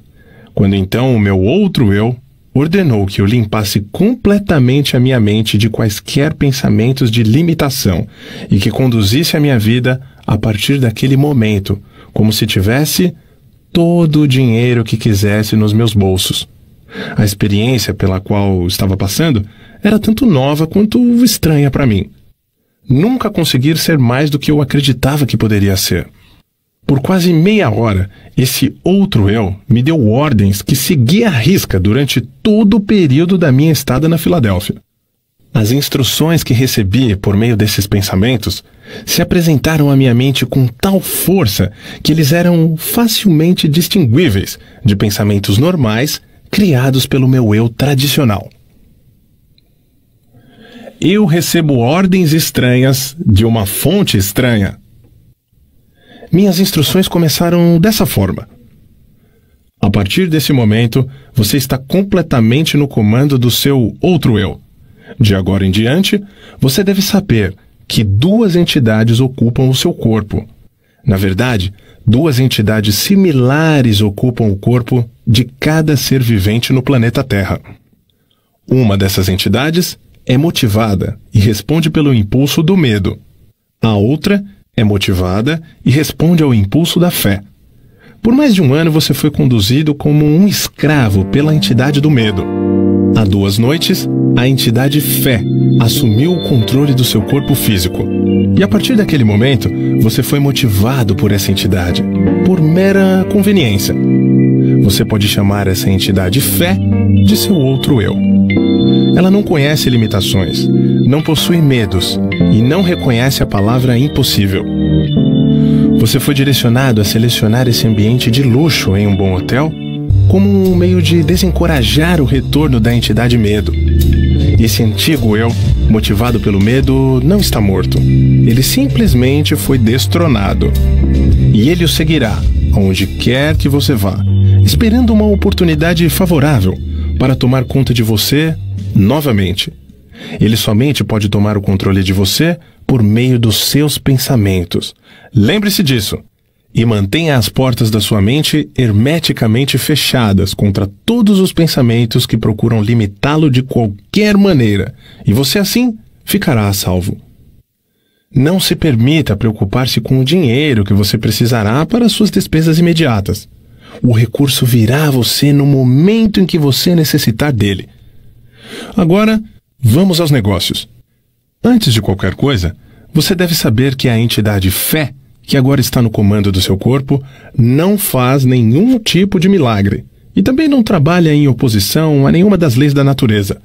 Quando então o meu outro eu ordenou que eu limpasse completamente a minha mente de quaisquer pensamentos de limitação e que conduzisse a minha vida a partir daquele momento, como se tivesse todo o dinheiro que quisesse nos meus bolsos. A experiência pela qual estava passando era tanto nova quanto estranha para mim. Nunca conseguir ser mais do que eu acreditava que poderia ser. Por quase meia hora, esse outro eu me deu ordens que seguia à risca durante todo o período da minha estada na Filadélfia. As instruções que recebi por meio desses pensamentos se apresentaram à minha mente com tal força que eles eram facilmente distinguíveis de pensamentos normais criados pelo meu eu tradicional. Eu recebo ordens estranhas de uma fonte estranha. Minhas instruções começaram dessa forma. A partir desse momento, você está completamente no comando do seu outro eu. De agora em diante, você deve saber que duas entidades ocupam o seu corpo. Na verdade, duas entidades similares ocupam o corpo de cada ser vivente no planeta Terra. Uma dessas entidades é motivada e responde pelo impulso do medo. A outra é motivada e responde ao impulso da fé. Por mais de um ano você foi conduzido como um escravo pela entidade do medo. Há duas noites, a entidade Fé assumiu o controle do seu corpo físico. E a partir daquele momento, você foi motivado por essa entidade, por mera conveniência. Você pode chamar essa entidade Fé de seu outro eu. Ela não conhece limitações, não possui medos e não reconhece a palavra impossível. Você foi direcionado a selecionar esse ambiente de luxo em um bom hotel como um meio de desencorajar o retorno da entidade medo. Esse antigo eu, motivado pelo medo, não está morto. Ele simplesmente foi destronado. E ele o seguirá, aonde quer que você vá, esperando uma oportunidade favorável para tomar conta de você novamente. Ele somente pode tomar o controle de você por meio dos seus pensamentos. Lembre-se disso e mantenha as portas da sua mente hermeticamente fechadas contra todos os pensamentos que procuram limitá-lo de qualquer maneira, e você assim ficará a salvo. Não se permita preocupar-se com o dinheiro que você precisará para suas despesas imediatas. O recurso virá a você no momento em que você necessitar dele. Agora, vamos aos negócios. Antes de qualquer coisa, você deve saber que a entidade fé que agora está no comando do seu corpo, não faz nenhum tipo de milagre e também não trabalha em oposição a nenhuma das leis da natureza.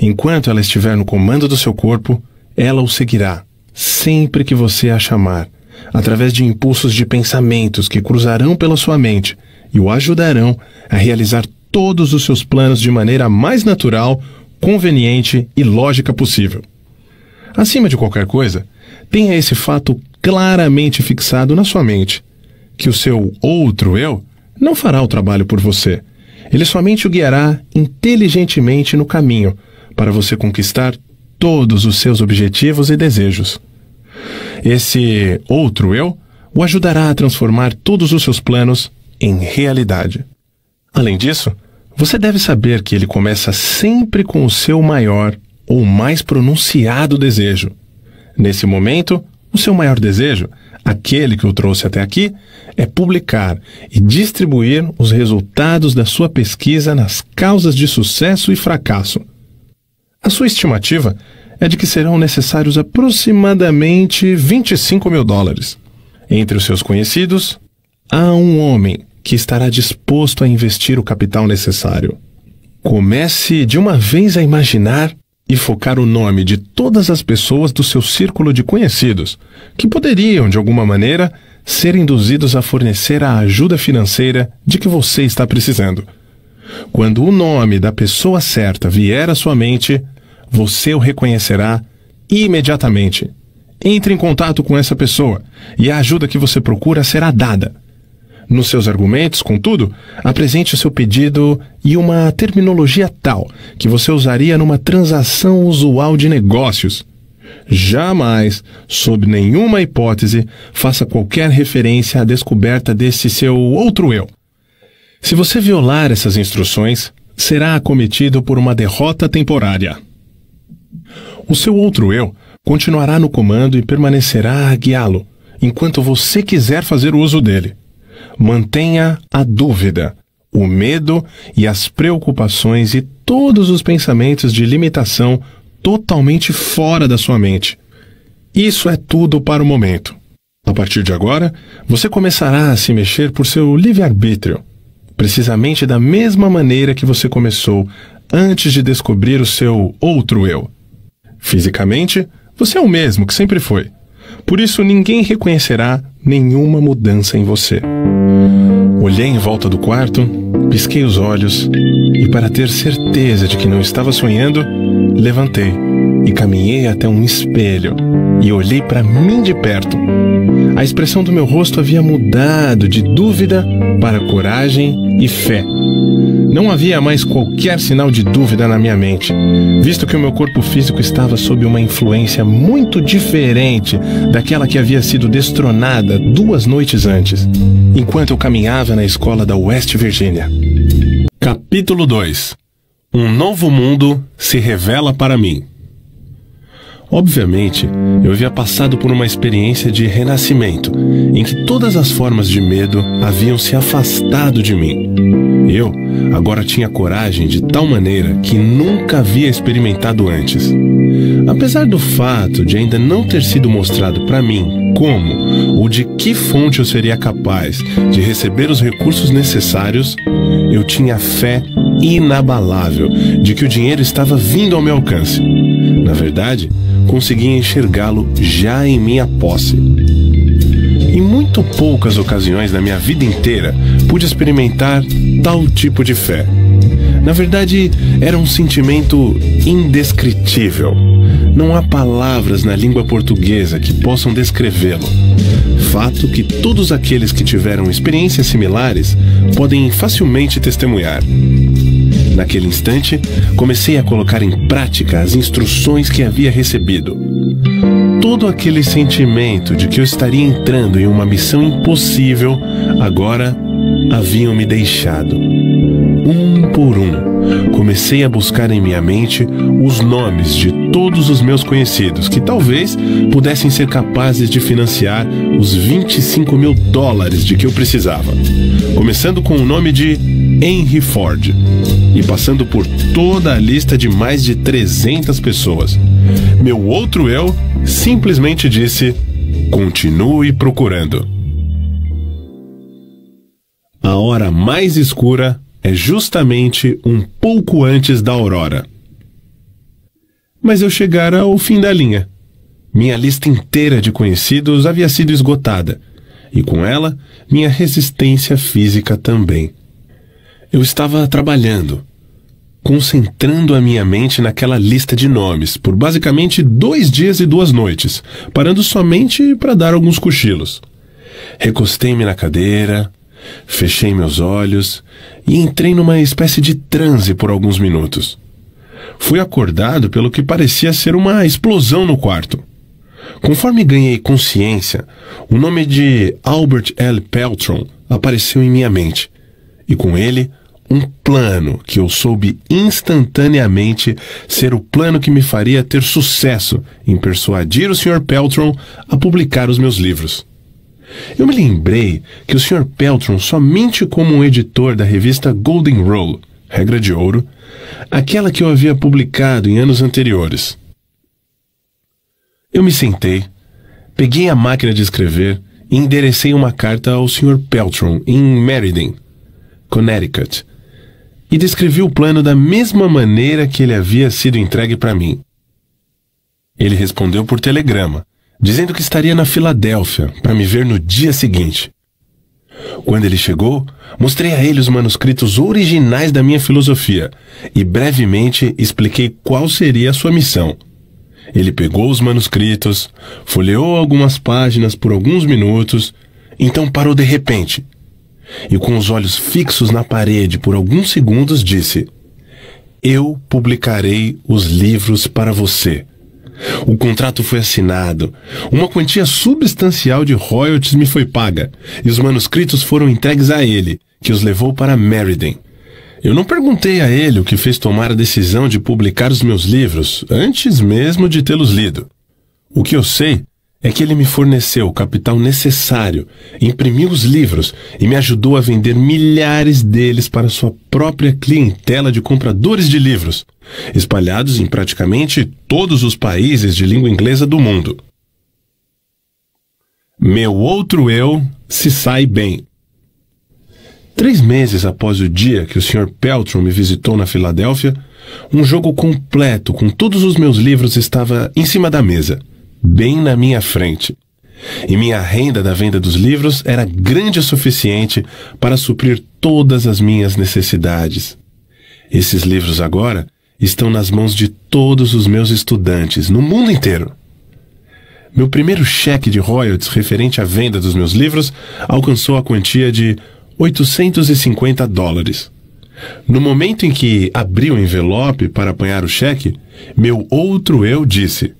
Enquanto ela estiver no comando do seu corpo, ela o seguirá, sempre que você a chamar, através de impulsos de pensamentos que cruzarão pela sua mente e o ajudarão a realizar todos os seus planos de maneira mais natural, conveniente e lógica possível. Acima de qualquer coisa, tenha esse fato claramente fixado na sua mente que o seu outro eu não fará o trabalho por você. Ele somente o guiará inteligentemente no caminho para você conquistar todos os seus objetivos e desejos. Esse outro eu o ajudará a transformar todos os seus planos em realidade. Além disso, você deve saber que ele começa sempre com o seu maior ou mais pronunciado desejo. Nesse momento, o seu maior desejo, aquele que o trouxe até aqui, é publicar e distribuir os resultados da sua pesquisa nas causas de sucesso e fracasso. A sua estimativa é de que serão necessários aproximadamente 25 mil dólares. Entre os seus conhecidos, há um homem que estará disposto a investir o capital necessário. Comece de uma vez a imaginar e focar o nome de todas as pessoas do seu círculo de conhecidos que poderiam, de alguma maneira, ser induzidos a fornecer a ajuda financeira de que você está precisando. Quando o nome da pessoa certa vier à sua mente, você o reconhecerá imediatamente. Entre em contato com essa pessoa e a ajuda que você procura será dada. Nos seus argumentos, contudo, apresente o seu pedido e uma terminologia tal que você usaria numa transação usual de negócios. Jamais, sob nenhuma hipótese, faça qualquer referência à descoberta desse seu outro eu. Se você violar essas instruções, será acometido por uma derrota temporária. O seu outro eu continuará no comando e permanecerá a guiá-lo, enquanto você quiser fazer uso dele. Mantenha a dúvida, o medo e as preocupações e todos os pensamentos de limitação totalmente fora da sua mente. Isso é tudo para o momento. A partir de agora, você começará a se mexer por seu livre-arbítrio, precisamente da mesma maneira que você começou antes de descobrir o seu outro eu. Fisicamente, você é o mesmo que sempre foi. Por isso ninguém reconhecerá nenhuma mudança em você. Olhei em volta do quarto, pisquei os olhos e, para ter certeza de que não estava sonhando, levantei e caminhei até um espelho e olhei para mim de perto. A expressão do meu rosto havia mudado de dúvida para coragem e fé. Não havia mais qualquer sinal de dúvida na minha mente, visto que o meu corpo físico estava sob uma influência muito diferente daquela que havia sido destronada duas noites antes, enquanto eu caminhava na escola da West Virginia. Capítulo 2 Um novo mundo se revela para mim. Obviamente, eu havia passado por uma experiência de renascimento, em que todas as formas de medo haviam se afastado de mim. Eu agora tinha coragem de tal maneira que nunca havia experimentado antes. Apesar do fato de ainda não ter sido mostrado para mim como ou de que fonte eu seria capaz de receber os recursos necessários, eu tinha fé inabalável de que o dinheiro estava vindo ao meu alcance. Na verdade, conseguia enxergá-lo já em minha posse. Em muito poucas ocasiões na minha vida inteira pude experimentar tal tipo de fé. Na verdade, era um sentimento indescritível. Não há palavras na língua portuguesa que possam descrevê-lo. Fato que todos aqueles que tiveram experiências similares podem facilmente testemunhar. Naquele instante, comecei a colocar em prática as instruções que havia recebido. Todo aquele sentimento de que eu estaria entrando em uma missão impossível agora haviam me deixado. Um por um, comecei a buscar em minha mente os nomes de todos os meus conhecidos que talvez pudessem ser capazes de financiar os 25 mil dólares de que eu precisava. Começando com o nome de Henry Ford e passando por toda a lista de mais de 300 pessoas. Meu outro eu simplesmente disse: continue procurando. A hora mais escura é justamente um pouco antes da aurora. Mas eu chegara ao fim da linha. Minha lista inteira de conhecidos havia sido esgotada, e com ela, minha resistência física também. Eu estava trabalhando, concentrando a minha mente naquela lista de nomes por basicamente dois dias e duas noites, parando somente para dar alguns cochilos. Recostei-me na cadeira, fechei meus olhos e entrei numa espécie de transe por alguns minutos. Fui acordado pelo que parecia ser uma explosão no quarto. Conforme ganhei consciência, o nome de Albert L. Peltron apareceu em minha mente, e com ele um plano que eu soube instantaneamente ser o plano que me faria ter sucesso em persuadir o Sr. Peltron a publicar os meus livros. Eu me lembrei que o Sr. Peltron, somente como um editor da revista Golden Rule, Regra de Ouro, aquela que eu havia publicado em anos anteriores. Eu me sentei, peguei a máquina de escrever e enderecei uma carta ao Sr. Peltron em Meriden, Connecticut, e descrevi o plano da mesma maneira que ele havia sido entregue para mim. Ele respondeu por telegrama, dizendo que estaria na Filadélfia para me ver no dia seguinte. Quando ele chegou, mostrei a ele os manuscritos originais da minha filosofia e brevemente expliquei qual seria a sua missão. Ele pegou os manuscritos, folheou algumas páginas por alguns minutos, então parou de repente e, com os olhos fixos na parede por alguns segundos, disse: Eu publicarei os livros para você. O contrato foi assinado, uma quantia substancial de royalties me foi paga, e os manuscritos foram entregues a ele, que os levou para Meriden. Eu não perguntei a ele o que fez tomar a decisão de publicar os meus livros, antes mesmo de tê-los lido. O que eu sei é que ele me forneceu o capital necessário, imprimiu os livros e me ajudou a vender milhares deles para sua própria clientela de compradores de livros, espalhados em praticamente todos os países de língua inglesa do mundo. Meu outro eu se sai bem. Três meses após o dia que o Sr. Peltron me visitou na Filadélfia, Um jogo completo com todos os meus livros estava em cima da mesa, bem na minha frente. E minha renda da venda dos livros era grande o suficiente para suprir todas as minhas necessidades. Esses livros agora estão nas mãos de todos os meus estudantes no mundo inteiro. Meu primeiro cheque de royalties referente à venda dos meus livros alcançou a quantia de 850 dólares. No momento em que abri o envelope para apanhar o cheque, meu outro eu disse: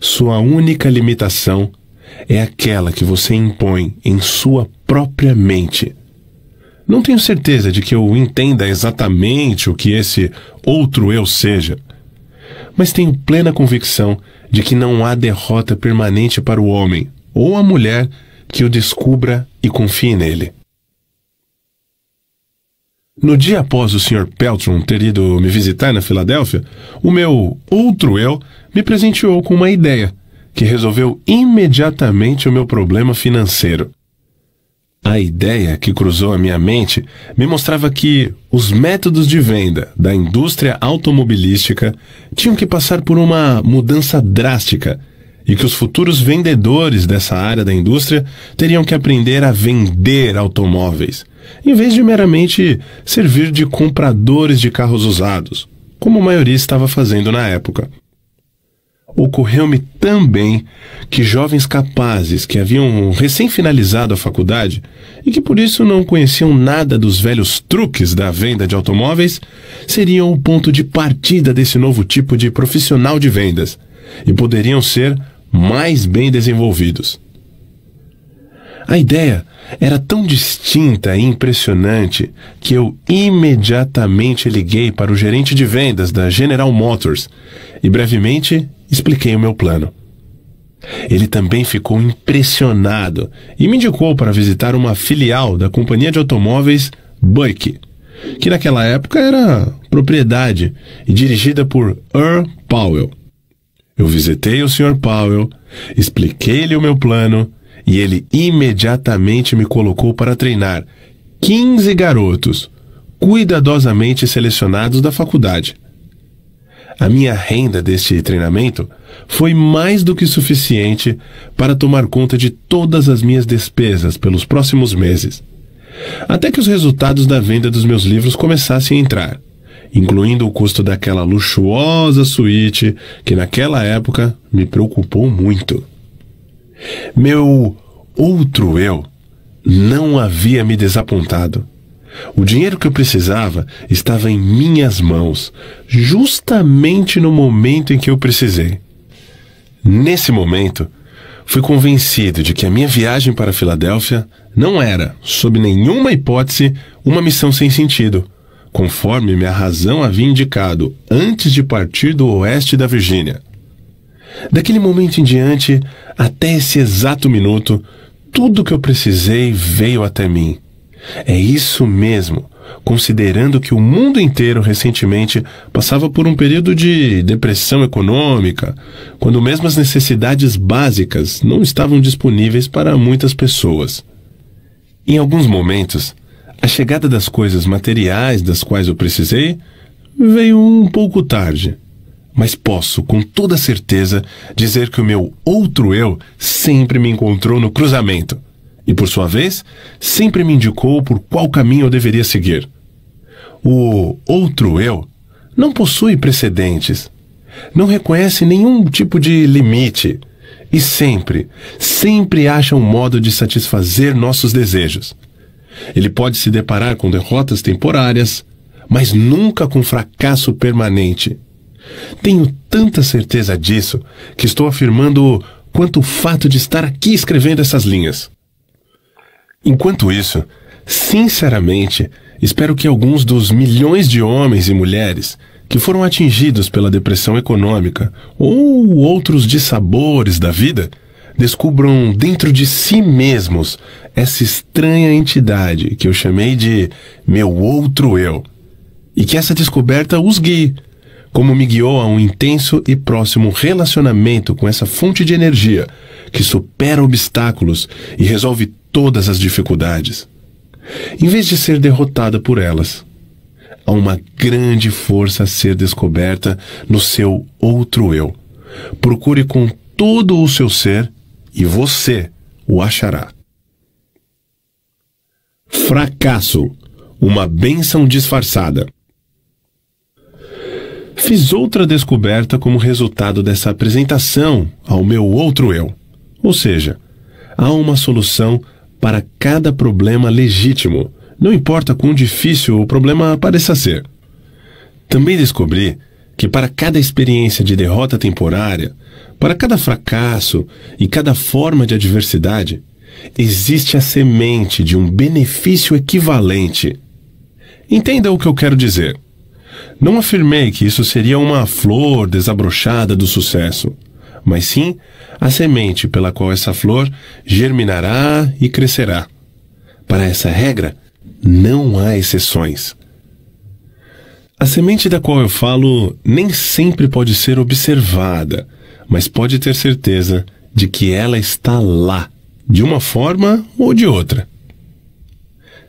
Sua única limitação é aquela que você impõe em sua própria mente. Não tenho certeza de que eu entenda exatamente o que esse outro eu seja, mas tenho plena convicção de que não há derrota permanente para o homem ou a mulher que o descubra e confie nele. No dia após o Sr. Peltron ter ido me visitar na Filadélfia, o meu outro eu me presenteou com uma ideia que resolveu imediatamente o meu problema financeiro. A ideia que cruzou a minha mente me mostrava que os métodos de venda da indústria automobilística tinham que passar por uma mudança drástica e que os futuros vendedores dessa área da indústria teriam que aprender a vender automóveis, em vez de meramente servir de compradores de carros usados, como a maioria estava fazendo na época ocorreu-me também que jovens capazes que haviam recém-finalizado a faculdade e que por isso não conheciam nada dos velhos truques da venda de automóveis seriam o ponto de partida desse novo tipo de profissional de vendas e poderiam ser mais bem desenvolvidos. A ideia era tão distinta e impressionante que eu imediatamente liguei para o gerente de vendas da General Motors e brevemente expliquei o meu plano. Ele também ficou impressionado e me indicou para visitar uma filial da companhia de automóveis Buick, que naquela época era propriedade e dirigida por Earl Powell. Eu visitei o Sr. Powell, expliquei-lhe o meu plano e ele imediatamente me colocou para treinar 15 garotos cuidadosamente selecionados da faculdade. A minha renda deste treinamento foi mais do que suficiente para tomar conta de todas as minhas despesas pelos próximos meses. Até que os resultados da venda dos meus livros começassem a entrar, incluindo o custo daquela luxuosa suíte que naquela época me preocupou muito. Meu outro eu não havia me desapontado. O dinheiro que eu precisava estava em minhas mãos, justamente no momento em que eu precisei. Nesse momento, fui convencido de que a minha viagem para Filadélfia não era, sob nenhuma hipótese, uma missão sem sentido, conforme minha razão havia indicado antes de partir do oeste da Virgínia. Daquele momento em diante, até esse exato minuto, tudo o que eu precisei veio até mim é isso mesmo, considerando que o mundo inteiro recentemente passava por um período de depressão econômica, quando mesmo as necessidades básicas não estavam disponíveis para muitas pessoas. Em alguns momentos, a chegada das coisas materiais das quais eu precisei veio um pouco tarde. Mas posso, com toda certeza, dizer que o meu outro eu sempre me encontrou no cruzamento e, por sua vez, sempre me indicou por qual caminho eu deveria seguir. O outro eu não possui precedentes, não reconhece nenhum tipo de limite e sempre, sempre acha um modo de satisfazer nossos desejos. Ele pode se deparar com derrotas temporárias, mas nunca com fracasso permanente. Tenho tanta certeza disso que estou afirmando quanto o fato de estar aqui escrevendo essas linhas. Enquanto isso, sinceramente, espero que alguns dos milhões de homens e mulheres que foram atingidos pela depressão econômica ou outros dissabores da vida descubram dentro de si mesmos essa estranha entidade que eu chamei de meu outro eu. E que essa descoberta os guie, como me guiou a um intenso e próximo relacionamento com essa fonte de energia que supera obstáculos e resolve todas as dificuldades, em vez de ser derrotada por elas. há uma grande força a ser descoberta no seu outro eu. Procure com todo o seu ser e você o achará. Fracasso uma bênção disfarçada. Fiz outra descoberta como resultado dessa apresentação ao meu outro eu. Ou seja, há uma solução para cada problema legítimo, não importa quão difícil o problema pareça ser. Também descobri que para cada experiência de derrota temporária, para cada fracasso e cada forma de adversidade, existe a semente de um benefício equivalente. Entenda o que eu quero dizer. Não afirmei que isso seria uma flor desabrochada do sucesso, mas sim a semente pela qual essa flor germinará e crescerá. Para essa regra, não há exceções. A semente da qual eu falo nem sempre pode ser observada, mas pode ter certeza de que ela está lá, de uma forma ou de outra.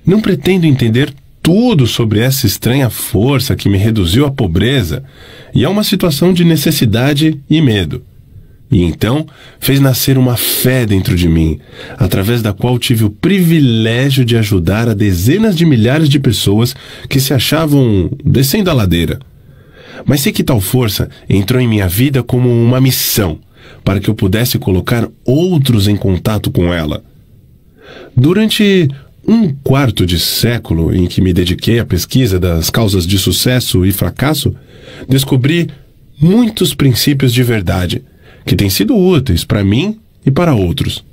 Não pretendo entender tudo sobre essa estranha força que me reduziu à pobreza e a uma situação de necessidade e medo. E então fez nascer uma fé dentro de mim, através da qual tive o privilégio de ajudar a dezenas de milhares de pessoas que se achavam descendo a ladeira. Mas sei que tal força entrou em minha vida como uma missão, para que eu pudesse colocar outros em contato com ela. Durante um quarto de século em que me dediquei à pesquisa das causas de sucesso e fracasso, descobri muitos princípios de verdade que têm sido úteis para mim e para outros.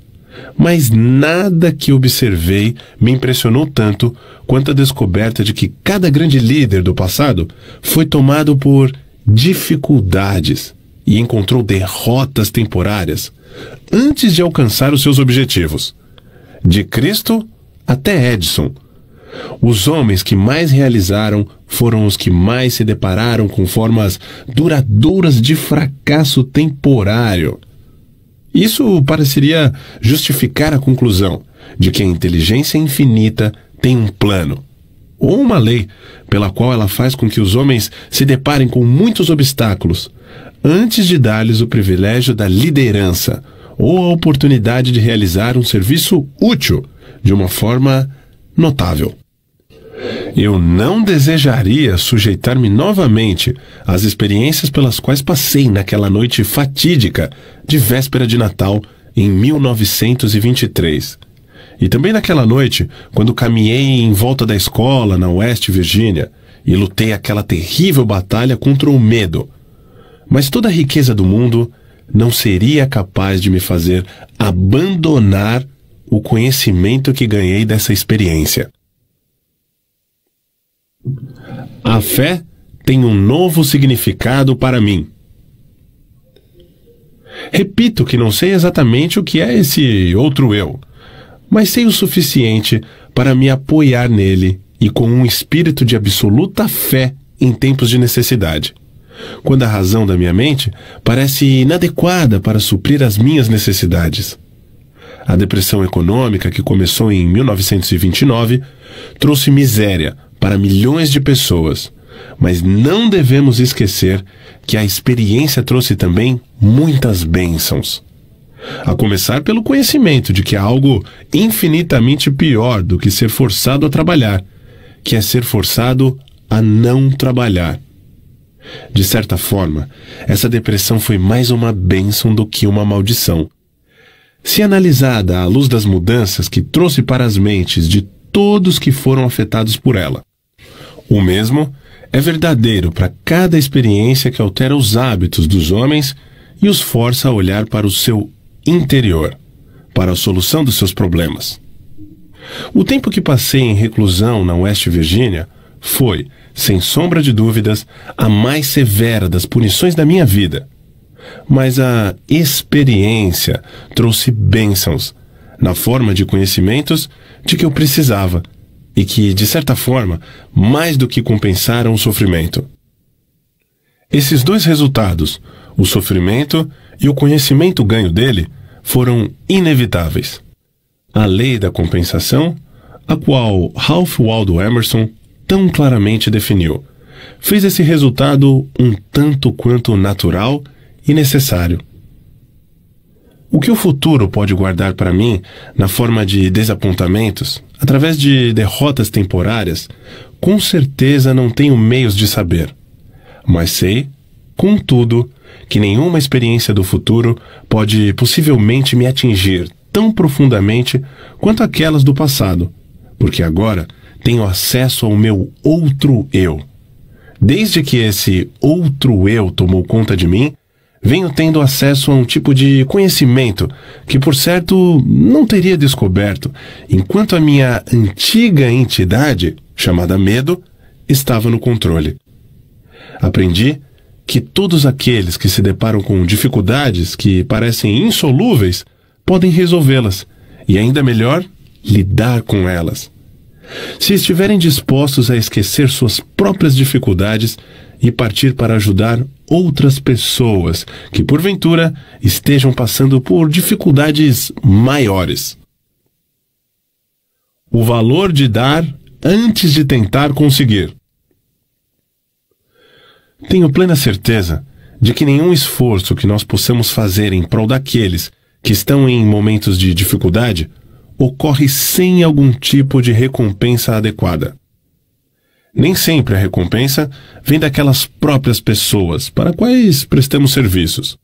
Mas nada que observei me impressionou tanto quanto a descoberta de que cada grande líder do passado foi tomado por dificuldades e encontrou derrotas temporárias antes de alcançar os seus objetivos. De Cristo até Edison. Os homens que mais realizaram foram os que mais se depararam com formas duradouras de fracasso temporário. Isso pareceria justificar a conclusão de que a inteligência infinita tem um plano, ou uma lei, pela qual ela faz com que os homens se deparem com muitos obstáculos, antes de dar-lhes o privilégio da liderança ou a oportunidade de realizar um serviço útil de uma forma notável. Eu não desejaria sujeitar-me novamente às experiências pelas quais passei naquela noite fatídica de véspera de Natal em 1923. E também naquela noite, quando caminhei em volta da escola na West Virginia e lutei aquela terrível batalha contra o medo. Mas toda a riqueza do mundo não seria capaz de me fazer abandonar o conhecimento que ganhei dessa experiência. A fé tem um novo significado para mim. Repito que não sei exatamente o que é esse outro eu, mas sei o suficiente para me apoiar nele e com um espírito de absoluta fé em tempos de necessidade. Quando a razão da minha mente parece inadequada para suprir as minhas necessidades. A depressão econômica, que começou em 1929, trouxe miséria para milhões de pessoas. Mas não devemos esquecer que a experiência trouxe também muitas bênçãos. A começar pelo conhecimento de que há algo infinitamente pior do que ser forçado a trabalhar, que é ser forçado a não trabalhar. De certa forma, essa depressão foi mais uma bênção do que uma maldição. Se analisada à luz das mudanças que trouxe para as mentes de todos que foram afetados por ela. O mesmo é verdadeiro para cada experiência que altera os hábitos dos homens e os força a olhar para o seu interior, para a solução dos seus problemas. O tempo que passei em reclusão na West Virginia foi, sem sombra de dúvidas, a mais severa das punições da minha vida mas a experiência trouxe bênçãos na forma de conhecimentos de que eu precisava e que, de certa forma, mais do que compensaram o sofrimento. Esses dois resultados, o sofrimento e o conhecimento ganho dele, foram inevitáveis. A lei da compensação, a qual Ralph Waldo Emerson, tão claramente definiu, fez esse resultado um tanto quanto natural e necessário. O que o futuro pode guardar para mim na forma de desapontamentos, através de derrotas temporárias, com certeza não tenho meios de saber. Mas sei, contudo, que nenhuma experiência do futuro pode possivelmente me atingir tão profundamente quanto aquelas do passado, porque agora tenho acesso ao meu outro eu. Desde que esse outro eu tomou conta de mim, venho tendo acesso a um tipo de conhecimento que, por certo, não teria descoberto, enquanto a minha antiga entidade, chamada medo, estava no controle. Aprendi que todos aqueles que se deparam com dificuldades que parecem insolúveis podem resolvê-las, e ainda melhor, lidar com elas. Se estiverem dispostos a esquecer suas próprias dificuldades e partir para ajudar outras pessoas que, porventura, estejam passando por dificuldades maiores. O valor de dar antes de tentar conseguir. Tenho plena certeza de que nenhum esforço que nós possamos fazer em prol daqueles que estão em momentos de dificuldade ocorre sem algum tipo de recompensa adequada. Nem sempre a recompensa vem daquelas próprias pessoas para quais prestamos serviços,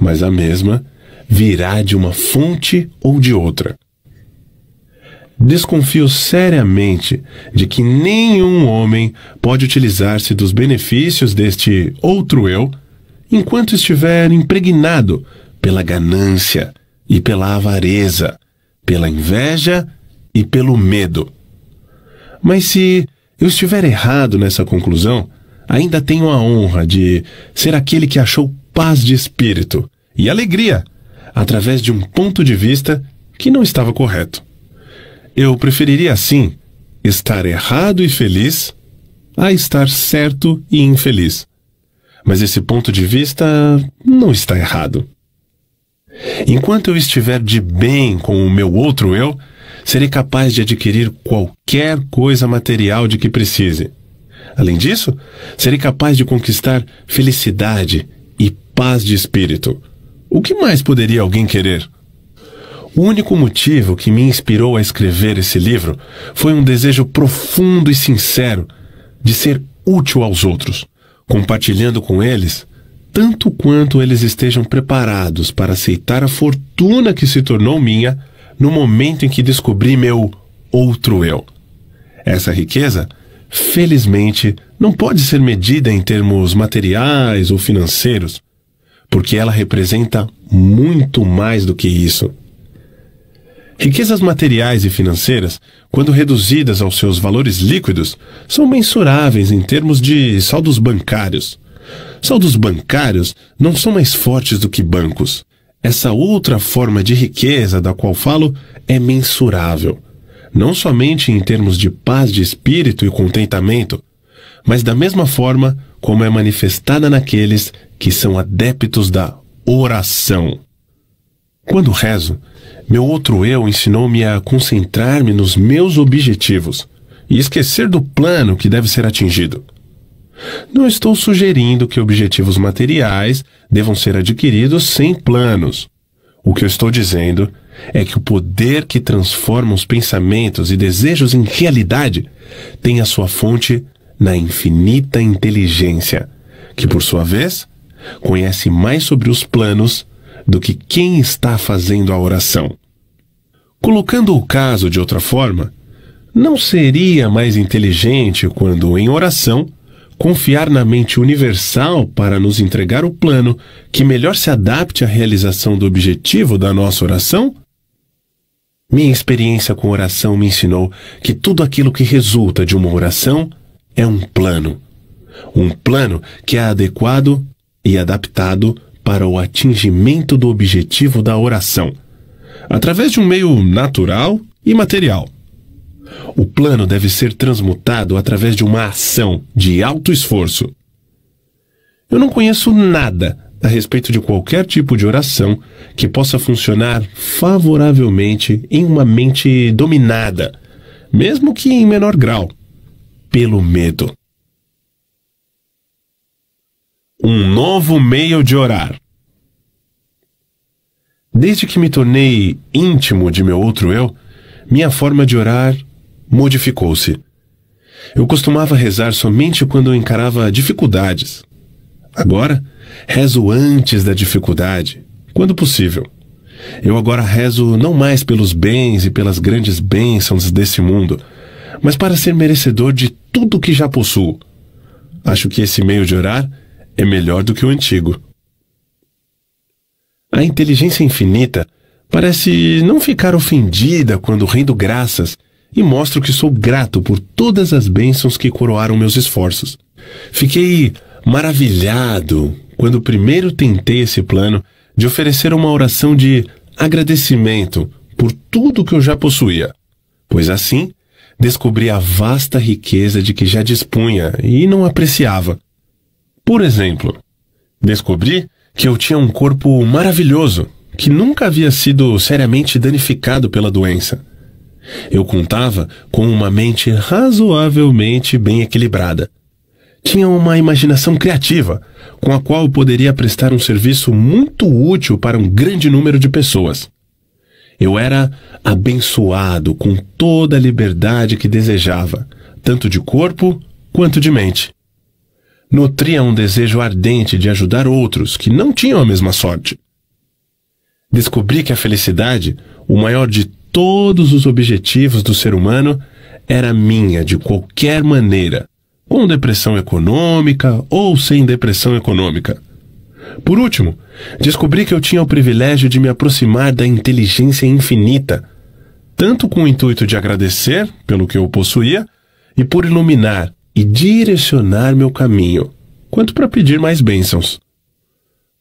mas a mesma virá de uma fonte ou de outra. Desconfio seriamente de que nenhum homem pode utilizar-se dos benefícios deste outro eu enquanto estiver impregnado pela ganância e pela avareza, pela inveja e pelo medo. Mas se eu estiver errado nessa conclusão, ainda tenho a honra de ser aquele que achou paz de espírito e alegria através de um ponto de vista que não estava correto. Eu preferiria assim estar errado e feliz a estar certo e infeliz. Mas esse ponto de vista não está errado. Enquanto eu estiver de bem com o meu outro eu, serei capaz de adquirir qualquer coisa material de que precise. Além disso, serei capaz de conquistar felicidade e paz de espírito. O que mais poderia alguém querer? O único motivo que me inspirou a escrever esse livro foi um desejo profundo e sincero de ser útil aos outros, compartilhando com eles tanto quanto eles estejam preparados para aceitar a fortuna que se tornou minha no momento em que descobri meu outro eu. Essa riqueza, felizmente, não pode ser medida em termos materiais ou financeiros, porque ela representa muito mais do que isso. Riquezas materiais e financeiras, quando reduzidas aos seus valores líquidos, são mensuráveis em termos de saldos bancários. Saldos bancários não são mais fortes do que bancos. Essa outra forma de riqueza da qual falo é mensurável, não somente em termos de paz de espírito e contentamento, mas da mesma forma como é manifestada naqueles que são adeptos da oração. Quando rezo, meu outro eu ensinou-me a concentrar-me nos meus objetivos e esquecer do plano que deve ser atingido. Não estou sugerindo que objetivos materiais devam ser adquiridos sem planos. O que eu estou dizendo é que o poder que transforma os pensamentos e desejos em realidade tem a sua fonte na infinita inteligência, que, por sua vez, conhece mais sobre os planos do que quem está fazendo a oração. Colocando o caso de outra forma, não seria mais inteligente quando, em oração, confiar na mente universal para nos entregar o plano que melhor se adapte à realização do objetivo da nossa oração? Minha experiência com oração me ensinou que tudo aquilo que resulta de uma oração é um plano. Um plano que é adequado e adaptado para o atingimento do objetivo da oração, através de um meio natural e material. O plano deve ser transmutado através de uma ação de alto esforço. Eu não conheço nada a respeito de qualquer tipo de oração que possa funcionar favoravelmente em uma mente dominada, mesmo que em menor grau. pelo medo. Um novo meio de orar. Desde que me tornei íntimo de meu outro eu, minha forma de orar modificou-se. Eu costumava rezar somente quando encarava dificuldades. Agora, rezo antes da dificuldade, quando possível. Eu agora rezo não mais pelos bens e pelas grandes bênçãos desse mundo, mas para ser merecedor de tudo que já possuo. Acho que esse meio de orar é melhor do que o antigo. A inteligência infinita parece não ficar ofendida quando rendo graças e mostro que sou grato por todas as bênçãos que coroaram meus esforços. Fiquei maravilhado quando primeiro tentei esse plano de oferecer uma oração de agradecimento por tudo que eu já possuía, pois assim descobri a vasta riqueza de que já dispunha e não apreciava. Por exemplo, descobri que eu tinha um corpo maravilhoso, que nunca havia sido seriamente danificado pela doença. Eu contava com uma mente razoavelmente bem equilibrada. Tinha uma imaginação criativa, com a qual poderia prestar um serviço muito útil para um grande número de pessoas. Eu era abençoado com toda a liberdade que desejava, tanto de corpo quanto de mente. Nutria um desejo ardente de ajudar outros que não tinham a mesma sorte. Descobri que a felicidade, o maior de todos os objetivos do ser humano, era minha de qualquer maneira, com depressão econômica ou sem depressão econômica. Por último, descobri que eu tinha o privilégio de me aproximar da inteligência infinita, tanto com o intuito de agradecer pelo que eu possuía e por iluminar e direcionar meu caminho, quanto para pedir mais bênçãos.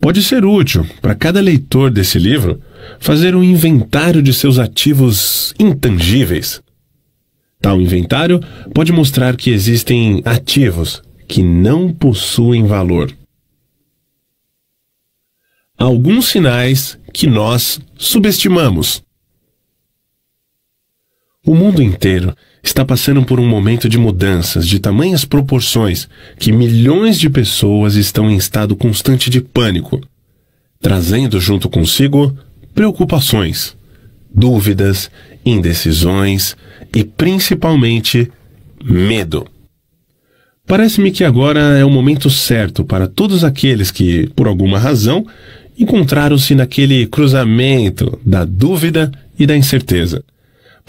Pode ser útil para cada leitor desse livro fazer um inventário de seus ativos intangíveis Tal inventário pode mostrar que existem ativos que não possuem valor. Alguns sinais que nós subestimamos. O mundo inteiro está passando por um momento de mudanças de tamanhas proporções que milhões de pessoas estão em estado constante de pânico, trazendo junto consigo preocupações, dúvidas, indecisões e principalmente medo. Parece-me que agora é o momento certo para todos aqueles que, por alguma razão, encontraram-se naquele cruzamento da dúvida e da incerteza,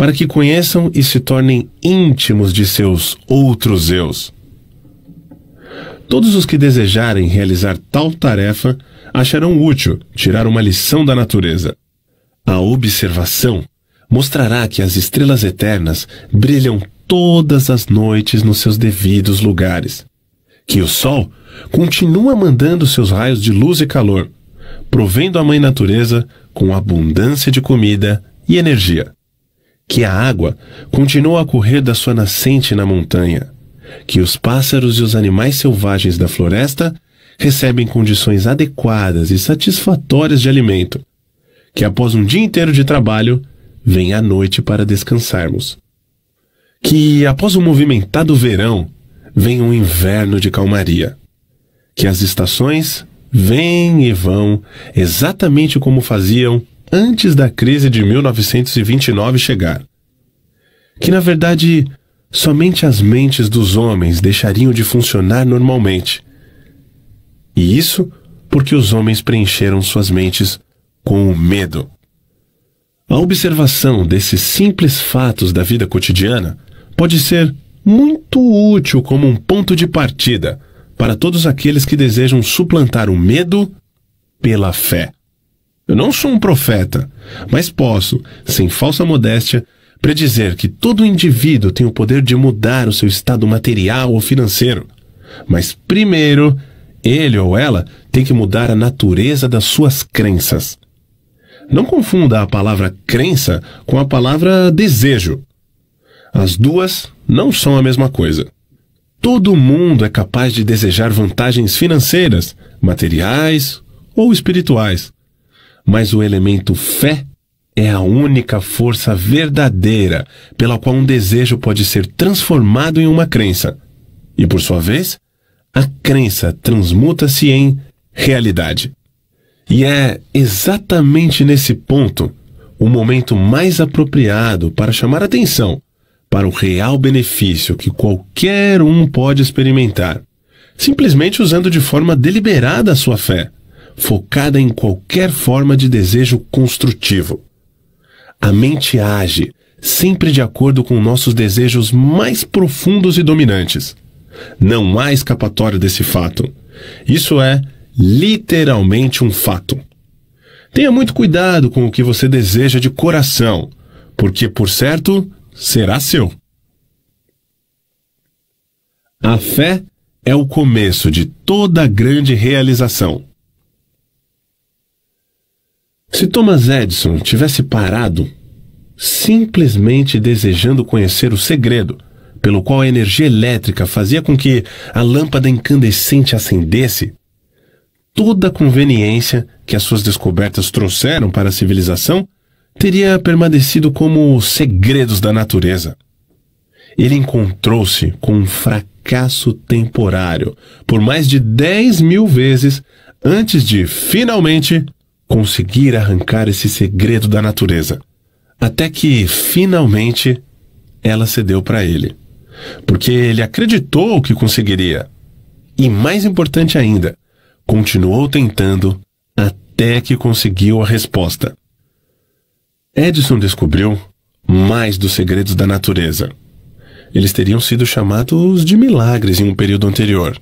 para que conheçam e se tornem íntimos de seus outros eus. Todos os que desejarem realizar tal tarefa acharão útil tirar uma lição da natureza. A observação mostrará que as estrelas eternas brilham todas as noites nos seus devidos lugares, que o Sol continua mandando seus raios de luz e calor, provendo a Mãe Natureza com abundância de comida e energia, que a água continua a correr da sua nascente na montanha, que os pássaros e os animais selvagens da floresta recebem condições adequadas e satisfatórias de alimento, que após um dia inteiro de trabalho vem a noite para descansarmos. Que após o movimentado verão, vem um inverno de calmaria. Que as estações vêm e vão exatamente como faziam antes da crise de 1929 chegar. Que na verdade somente as mentes dos homens deixariam de funcionar normalmente. E isso porque os homens preencheram suas mentes com o medo. A observação desses simples fatos da vida cotidiana pode ser muito útil como um ponto de partida para todos aqueles que desejam suplantar o medo pela fé. Eu não sou um profeta, mas posso, sem falsa modéstia, predizer que todo indivíduo tem o poder de mudar o seu estado material ou financeiro. Mas primeiro, ele ou ela tem que mudar a natureza das suas crenças. Não confunda a palavra crença com a palavra desejo. As duas não são a mesma coisa. Todo mundo é capaz de desejar vantagens financeiras, materiais ou espirituais. Mas o elemento fé é a única força verdadeira pela qual um desejo pode ser transformado em uma crença. E por sua vez, a crença transmuta-se em realidade. E é exatamente nesse ponto o momento mais apropriado para chamar atenção para o real benefício que qualquer um pode experimentar, simplesmente usando de forma deliberada a sua fé, focada em qualquer forma de desejo construtivo. A mente age sempre de acordo com nossos desejos mais profundos e dominantes. Não há escapatória desse fato. Isso é literalmente um fato. Tenha muito cuidado com o que você deseja de coração, porque, por certo, será seu. A fé é o começo de toda grande realização. Se Thomas Edison tivesse parado, simplesmente desejando conhecer o segredo pelo qual a energia elétrica fazia com que a lâmpada incandescente acendesse, toda a conveniência que as suas descobertas trouxeram para a civilização teria permanecido como segredos da natureza. Ele encontrou-se com um fracasso temporário por mais de 10 mil vezes antes de, finalmente, conseguir arrancar esse segredo da natureza. Até que, finalmente, ela cedeu para ele. Porque ele acreditou que conseguiria. E mais importante ainda, continuou tentando até que conseguiu a resposta. Edison descobriu mais dos segredos da natureza. Eles teriam sido chamados de milagres em um período anterior.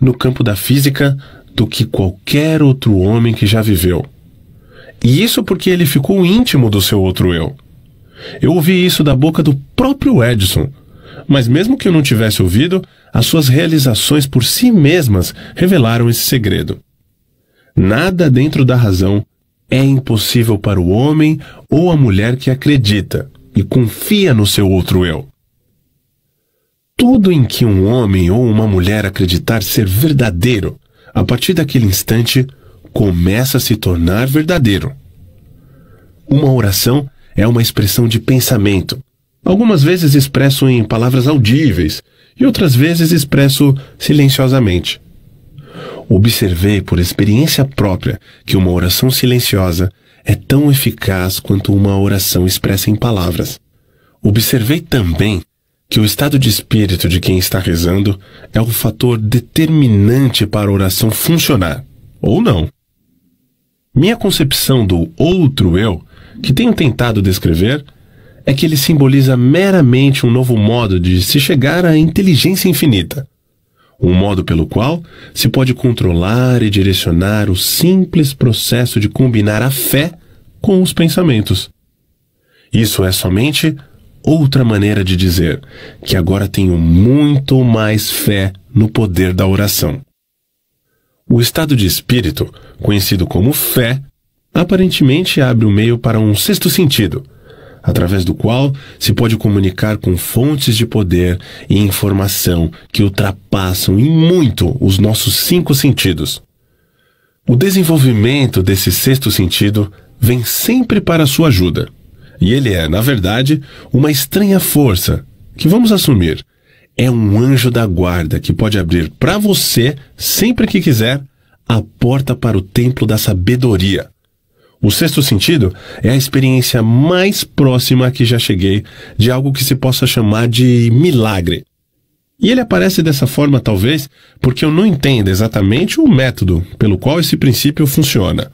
No campo da física, do que qualquer outro homem que já viveu. E isso porque ele ficou íntimo do seu outro eu. Eu ouvi isso da boca do próprio Edison, mas mesmo que eu não tivesse ouvido, as suas realizações por si mesmas revelaram esse segredo. Nada dentro da razão é impossível para o homem ou a mulher que acredita e confia no seu outro eu. Tudo em que um homem ou uma mulher acreditar ser verdadeiro a partir daquele instante, começa a se tornar verdadeiro. Uma oração é uma expressão de pensamento, algumas vezes expresso em palavras audíveis e outras vezes expresso silenciosamente. Observei por experiência própria que uma oração silenciosa é tão eficaz quanto uma oração expressa em palavras. Observei também que o estado de espírito de quem está rezando é o fator determinante para a oração funcionar, ou não. Minha concepção do outro eu, que tenho tentado descrever, é que ele simboliza meramente um novo modo de se chegar à inteligência infinita. Um modo pelo qual se pode controlar e direcionar o simples processo de combinar a fé com os pensamentos. Isso é somente outra maneira de dizer que agora tenho muito mais fé no poder da oração. O estado de espírito, conhecido como fé, aparentemente abre o meio para um sexto sentido, através do qual se pode comunicar com fontes de poder e informação que ultrapassam em muito os nossos cinco sentidos. O desenvolvimento desse sexto sentido vem sempre para sua ajuda. E ele é, na verdade, uma estranha força que vamos assumir. É um anjo da guarda que pode abrir para você, sempre que quiser, a porta para o templo da sabedoria. O sexto sentido é a experiência mais próxima que já cheguei de algo que se possa chamar de milagre. E ele aparece dessa forma, talvez, porque eu não entendo exatamente o método pelo qual esse princípio funciona.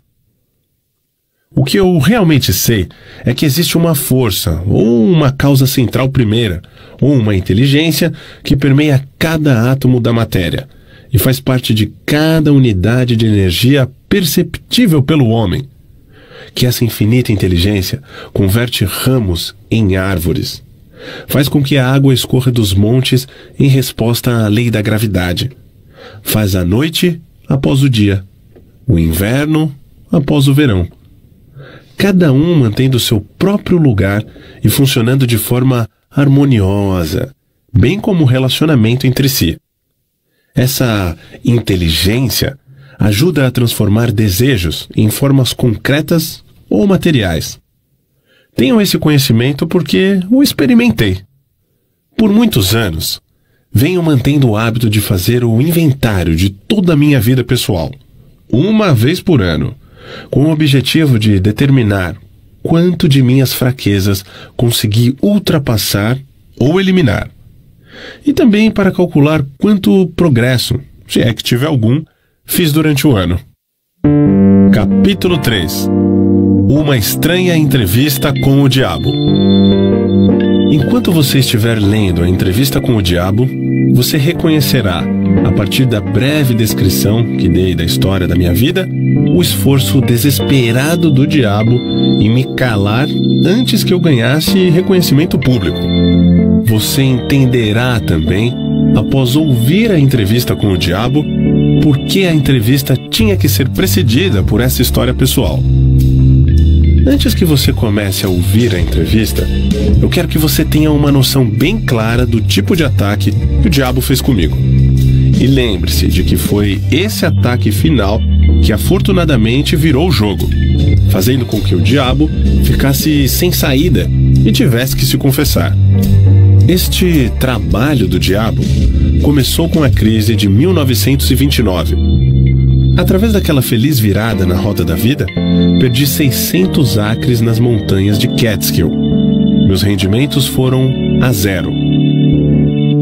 O que eu realmente sei é que existe uma força, ou uma causa central primeira, ou uma inteligência que permeia cada átomo da matéria e faz parte de cada unidade de energia perceptível pelo homem. Que essa infinita inteligência converte ramos em árvores. Faz com que a água escorra dos montes em resposta à lei da gravidade. Faz a noite após o dia, o inverno após o verão cada um mantendo seu próprio lugar e funcionando de forma harmoniosa, bem como o relacionamento entre si. Essa inteligência ajuda a transformar desejos em formas concretas ou materiais. Tenho esse conhecimento porque o experimentei. Por muitos anos, venho mantendo o hábito de fazer o inventário de toda a minha vida pessoal, uma vez por ano, com o objetivo de determinar quanto de minhas fraquezas consegui ultrapassar ou eliminar. E também para calcular quanto progresso, se é que tive algum, fiz durante o ano. Capítulo 3 Uma estranha entrevista com o diabo. Enquanto você estiver lendo a entrevista com o diabo, você reconhecerá, a partir da breve descrição que dei da história da minha vida, o esforço desesperado do diabo em me calar antes que eu ganhasse reconhecimento público. Você entenderá também, após ouvir a entrevista com o diabo, por que a entrevista tinha que ser precedida por essa história pessoal. Antes que você comece a ouvir a entrevista, eu quero que você tenha uma noção bem clara do tipo de ataque que o diabo fez comigo. E lembre-se de que foi esse ataque final que afortunadamente virou o jogo, fazendo com que o diabo ficasse sem saída e tivesse que se confessar. Este trabalho do diabo começou com a crise de 1929. Através daquela feliz virada na rota da vida, perdi 600 acres nas montanhas de Catskill. Meus rendimentos foram a zero.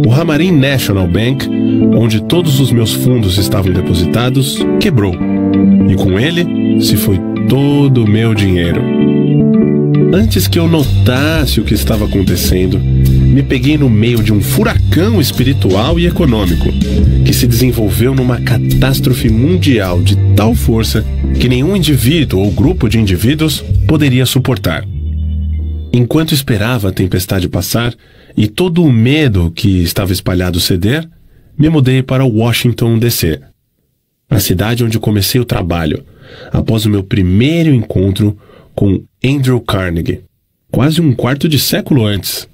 O Ramarin National Bank, onde todos os meus fundos estavam depositados, quebrou. E com ele se foi todo o meu dinheiro. Antes que eu notasse o que estava acontecendo, me peguei no meio de um furacão espiritual e econômico, que se desenvolveu numa catástrofe mundial de tal força que nenhum indivíduo ou grupo de indivíduos poderia suportar. Enquanto esperava a tempestade passar e todo o medo que estava espalhado ceder, me mudei para Washington, D.C., a cidade onde comecei o trabalho, após o meu primeiro encontro com Andrew Carnegie, quase um quarto de século antes.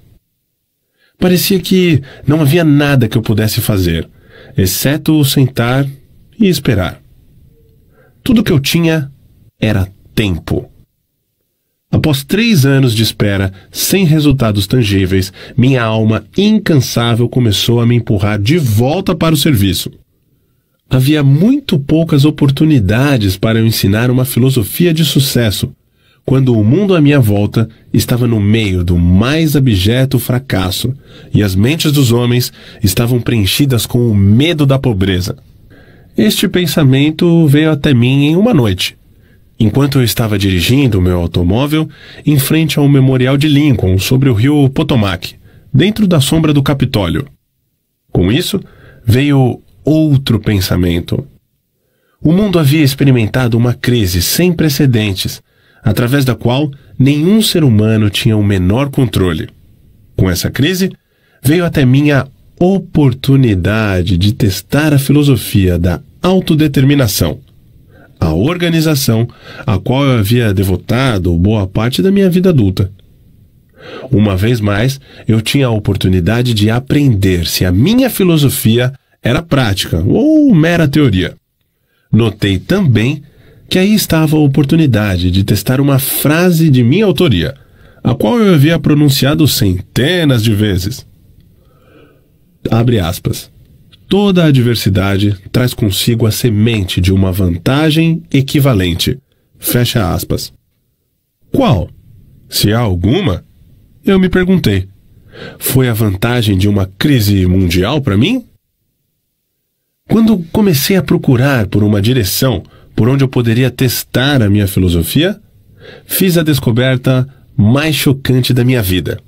Parecia que não havia nada que eu pudesse fazer, exceto sentar e esperar. Tudo que eu tinha era tempo. Após três anos de espera, sem resultados tangíveis, minha alma incansável começou a me empurrar de volta para o serviço. Havia muito poucas oportunidades para eu ensinar uma filosofia de sucesso, quando o mundo à minha volta estava no meio do mais abjeto fracasso e as mentes dos homens estavam preenchidas com o medo da pobreza. Este pensamento veio até mim em uma noite, enquanto eu estava dirigindo o meu automóvel em frente ao Memorial de Lincoln sobre o rio Potomac, dentro da sombra do Capitólio. Com isso, veio outro pensamento. O mundo havia experimentado uma crise sem precedentes através da qual nenhum ser humano tinha o menor controle. Com essa crise, veio até mim a oportunidade de testar a filosofia da autodeterminação, a organização a qual eu havia devotado boa parte da minha vida adulta. Uma vez mais, eu tinha a oportunidade de aprender se a minha filosofia era prática ou mera teoria. Notei também que aí estava a oportunidade de testar uma frase de minha autoria, a qual eu havia pronunciado centenas de vezes. Abre aspas. Toda adversidade traz consigo a semente de uma vantagem equivalente. Fecha aspas. Qual? Se há alguma? Eu me perguntei. Foi a vantagem de uma crise mundial para mim? Quando comecei a procurar por uma direção, por onde eu poderia testar a minha filosofia, fiz a descoberta mais chocante da minha vida.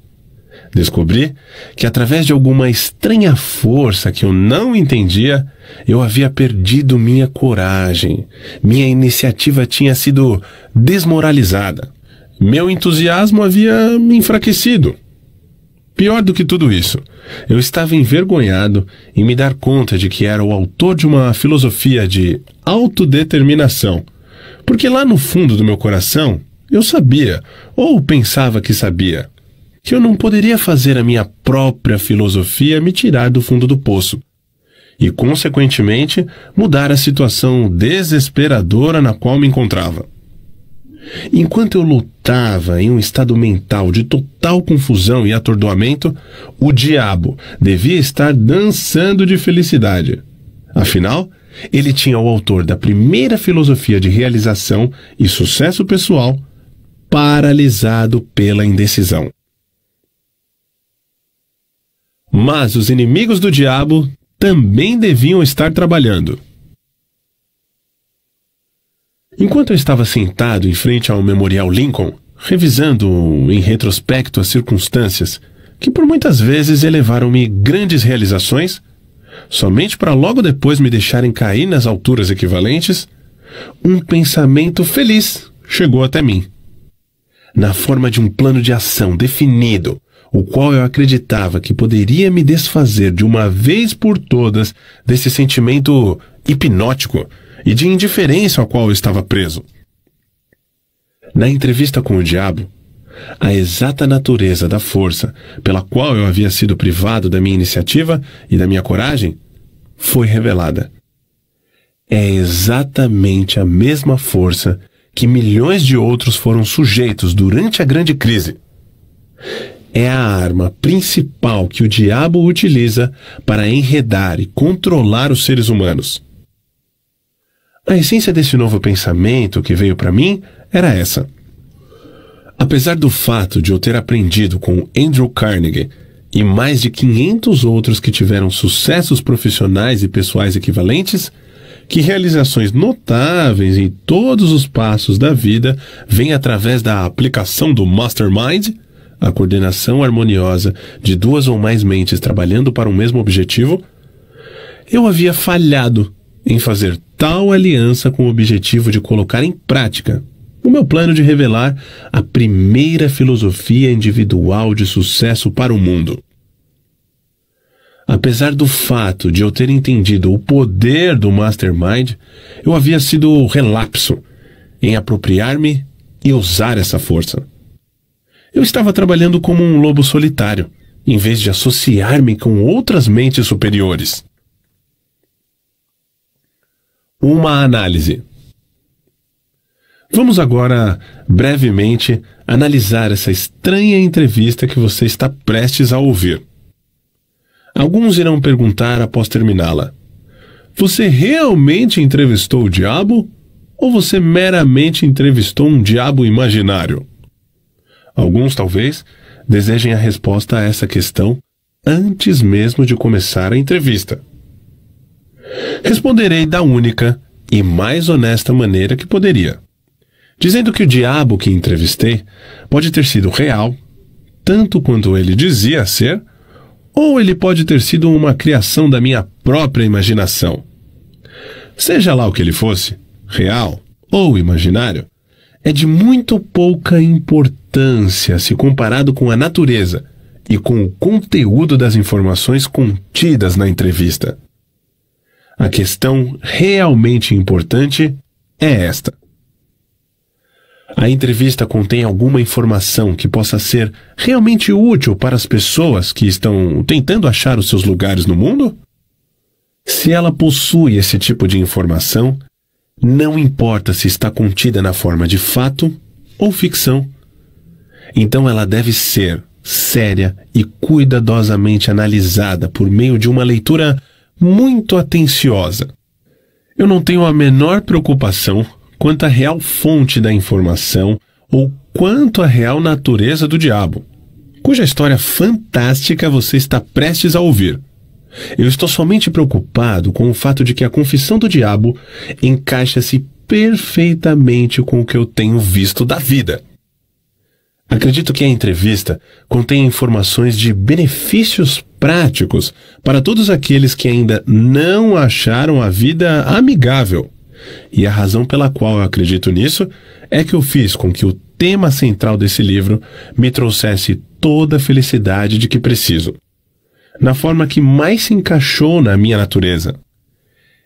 Descobri que, através de alguma estranha força que eu não entendia, eu havia perdido minha coragem. Minha iniciativa tinha sido desmoralizada. Meu entusiasmo havia me enfraquecido. Pior do que tudo isso, eu estava envergonhado em me dar conta de que era o autor de uma filosofia de autodeterminação, porque lá no fundo do meu coração eu sabia, ou pensava que sabia, que eu não poderia fazer a minha própria filosofia me tirar do fundo do poço e, consequentemente, mudar a situação desesperadora na qual me encontrava. Enquanto eu lutava em um estado mental de total confusão e atordoamento, o diabo devia estar dançando de felicidade. Afinal, ele tinha o autor da primeira filosofia de realização e sucesso pessoal paralisado pela indecisão. Mas os inimigos do diabo também deviam estar trabalhando. Enquanto eu estava sentado em frente ao Memorial Lincoln, revisando em retrospecto as circunstâncias que por muitas vezes elevaram-me grandes realizações, somente para logo depois me deixarem cair nas alturas equivalentes, um pensamento feliz chegou até mim. Na forma de um plano de ação definido, o qual eu acreditava que poderia me desfazer de uma vez por todas desse sentimento hipnótico e de indiferença ao qual eu estava preso. Na entrevista com o diabo, a exata natureza da força pela qual eu havia sido privado da minha iniciativa e da minha coragem foi revelada. É exatamente a mesma força que milhões de outros foram sujeitos durante a grande crise. É a arma principal que o diabo utiliza para enredar e controlar os seres humanos. A essência desse novo pensamento que veio para mim era essa. Apesar do fato de eu ter aprendido com Andrew Carnegie e mais de 500 outros que tiveram sucessos profissionais e pessoais equivalentes, que realizações notáveis em todos os passos da vida vêm através da aplicação do Mastermind, a coordenação harmoniosa de duas ou mais mentes trabalhando para um mesmo objetivo, eu havia falhado em fazer tal aliança com o objetivo de colocar em prática o meu plano de revelar a primeira filosofia individual de sucesso para o mundo. Apesar do fato de eu ter entendido o poder do Mastermind, eu havia sido relapso em apropriar-me e usar essa força. Eu estava trabalhando como um lobo solitário, em vez de associar-me com outras mentes superiores. Uma análise. Vamos agora, brevemente, analisar essa estranha entrevista que você está prestes a ouvir. Alguns irão perguntar após terminá-la: Você realmente entrevistou o diabo? Ou você meramente entrevistou um diabo imaginário? Alguns, talvez, desejem a resposta a essa questão antes mesmo de começar a entrevista. Responderei da única e mais honesta maneira que poderia, dizendo que o diabo que entrevistei pode ter sido real, tanto quanto ele dizia ser, ou ele pode ter sido uma criação da minha própria imaginação. Seja lá o que ele fosse, real ou imaginário, é de muito pouca importância se comparado com a natureza e com o conteúdo das informações contidas na entrevista. A questão realmente importante é esta. A entrevista contém alguma informação que possa ser realmente útil para as pessoas que estão tentando achar os seus lugares no mundo? Se ela possui esse tipo de informação, não importa se está contida na forma de fato ou ficção. Então ela deve ser séria e cuidadosamente analisada por meio de uma leitura muito atenciosa. Eu não tenho a menor preocupação quanto à real fonte da informação ou quanto à real natureza do diabo, cuja história fantástica você está prestes a ouvir. Eu estou somente preocupado com o fato de que a confissão do diabo encaixa-se perfeitamente com o que eu tenho visto da vida. Acredito que a entrevista contém informações de benefícios práticos para todos aqueles que ainda não acharam a vida amigável. E a razão pela qual eu acredito nisso é que eu fiz com que o tema central desse livro me trouxesse toda a felicidade de que preciso, na forma que mais se encaixou na minha natureza.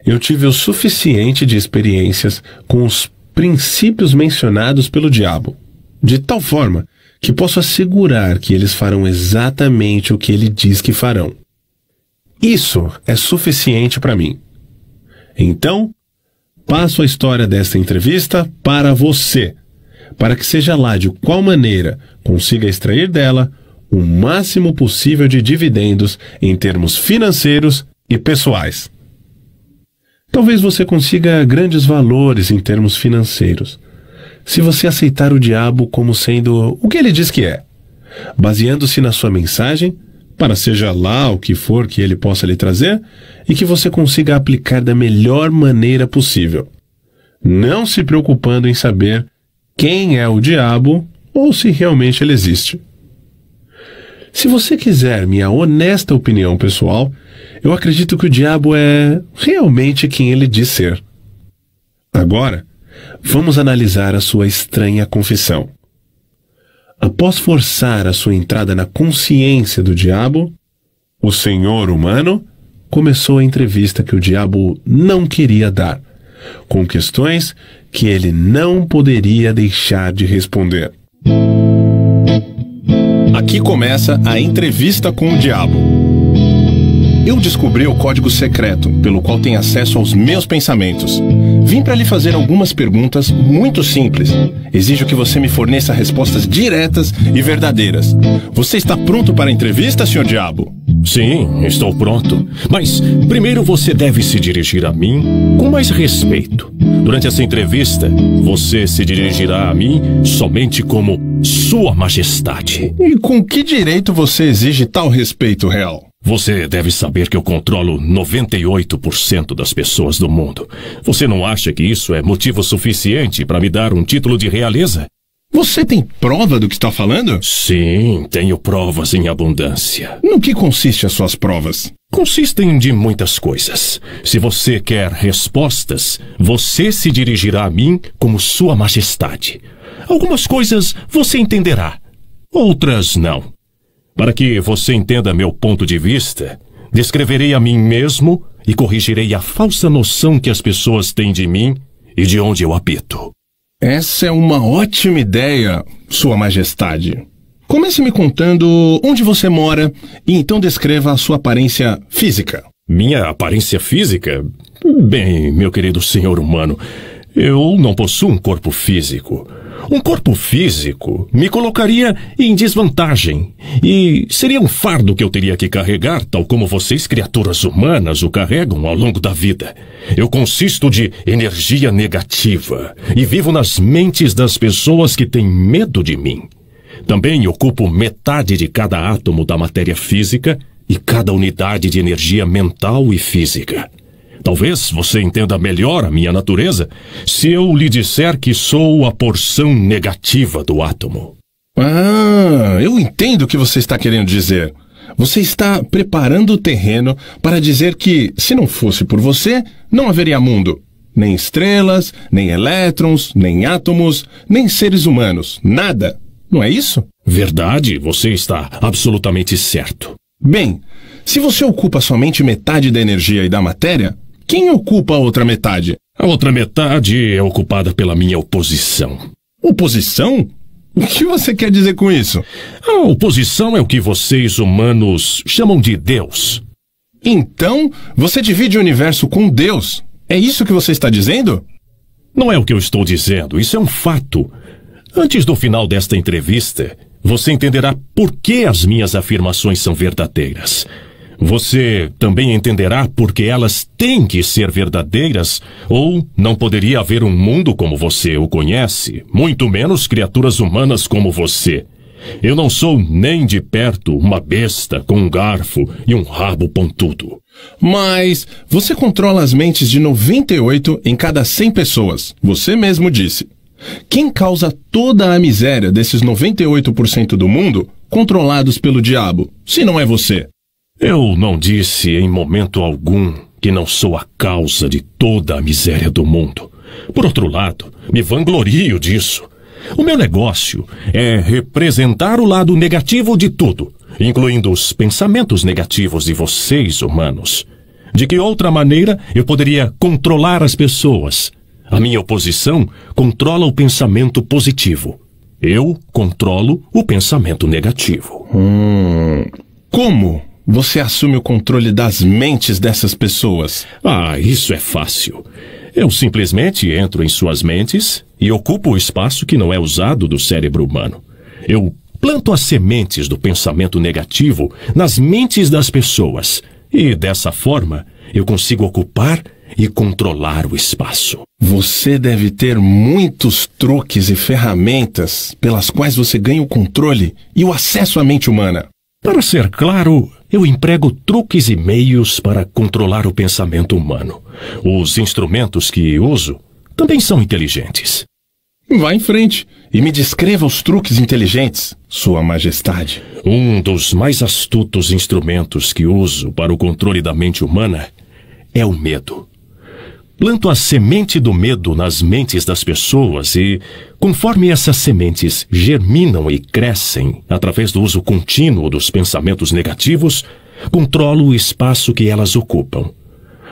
Eu tive o suficiente de experiências com os princípios mencionados pelo diabo, de tal forma que posso assegurar que eles farão exatamente o que ele diz que farão. Isso é suficiente para mim. Então, passo a história desta entrevista para você, para que seja lá de qual maneira consiga extrair dela o máximo possível de dividendos em termos financeiros e pessoais. Talvez você consiga grandes valores em termos financeiros, se você aceitar o diabo como sendo o que ele diz que é, baseando-se na sua mensagem, para seja lá o que for que ele possa lhe trazer, e que você consiga aplicar da melhor maneira possível, não se preocupando em saber quem é o diabo ou se realmente ele existe. Se você quiser minha honesta opinião pessoal, eu acredito que o diabo é realmente quem ele diz ser. Agora, vamos analisar a sua estranha confissão. Após forçar a sua entrada na consciência do diabo, o senhor humano começou a entrevista que o diabo não queria dar, com questões que ele não poderia deixar de responder. Aqui começa a entrevista com o diabo. Eu descobri o código secreto pelo qual tem acesso aos meus pensamentos. Vim para lhe fazer algumas perguntas muito simples. Exijo que você me forneça respostas diretas e verdadeiras. Você está pronto para a entrevista, senhor Diabo? Sim, estou pronto. Mas primeiro você deve se dirigir a mim com mais respeito. Durante essa entrevista, você se dirigirá a mim somente como Sua Majestade. E com que direito você exige tal respeito real? Você deve saber que eu controlo 98% das pessoas do mundo. Você não acha que isso é motivo suficiente para me dar um título de realeza? Você tem prova do que está falando? Sim, tenho provas em abundância. No que consiste as suas provas? Consistem de muitas coisas. Se você quer respostas, você se dirigirá a mim como Sua Majestade. Algumas coisas você entenderá, outras não. Para que você entenda meu ponto de vista, descreverei a mim mesmo e corrigirei a falsa noção que as pessoas têm de mim e de onde eu habito. Essa é uma ótima ideia, Sua Majestade. Comece me contando onde você mora e então descreva a sua aparência física. Minha aparência física? Bem, meu querido senhor humano, eu não possuo um corpo físico. Um corpo físico me colocaria em desvantagem e seria um fardo que eu teria que carregar, tal como vocês, criaturas humanas, o carregam ao longo da vida. Eu consisto de energia negativa e vivo nas mentes das pessoas que têm medo de mim. Também ocupo metade de cada átomo da matéria física e cada unidade de energia mental e física. Talvez você entenda melhor a minha natureza se eu lhe disser que sou a porção negativa do átomo. Ah, eu entendo o que você está querendo dizer. Você está preparando o terreno para dizer que, se não fosse por você, não haveria mundo. Nem estrelas, nem elétrons, nem átomos, nem seres humanos. Nada. Não é isso? Verdade, você está absolutamente certo. Bem, se você ocupa somente metade da energia e da matéria, quem ocupa a outra metade? A outra metade é ocupada pela minha oposição. Oposição? O que você quer dizer com isso? A oposição é o que vocês humanos chamam de Deus. Então, você divide o universo com Deus. É isso que você está dizendo? Não é o que eu estou dizendo, isso é um fato. Antes do final desta entrevista, você entenderá por que as minhas afirmações são verdadeiras. Você também entenderá por que elas têm que ser verdadeiras, ou não poderia haver um mundo como você o conhece, muito menos criaturas humanas como você. Eu não sou nem de perto uma besta com um garfo e um rabo pontudo. Mas você controla as mentes de 98 em cada 100 pessoas. Você mesmo disse. Quem causa toda a miséria desses 98% do mundo controlados pelo diabo, se não é você? Eu não disse em momento algum que não sou a causa de toda a miséria do mundo. Por outro lado, me vanglorio disso. O meu negócio é representar o lado negativo de tudo, incluindo os pensamentos negativos de vocês, humanos. De que outra maneira eu poderia controlar as pessoas? A minha oposição controla o pensamento positivo. Eu controlo o pensamento negativo. Hum, como? Você assume o controle das mentes dessas pessoas? Ah, isso é fácil. Eu simplesmente entro em suas mentes e ocupo o espaço que não é usado do cérebro humano. Eu planto as sementes do pensamento negativo nas mentes das pessoas e, dessa forma, eu consigo ocupar e controlar o espaço. Você deve ter muitos truques e ferramentas pelas quais você ganha o controle e o acesso à mente humana. Para ser claro, eu emprego truques e meios para controlar o pensamento humano. Os instrumentos que uso também são inteligentes. Vá em frente e me descreva os truques inteligentes, Sua Majestade. Um dos mais astutos instrumentos que uso para o controle da mente humana é o medo. Planto a semente do medo nas mentes das pessoas e, conforme essas sementes germinam e crescem através do uso contínuo dos pensamentos negativos, controlo o espaço que elas ocupam.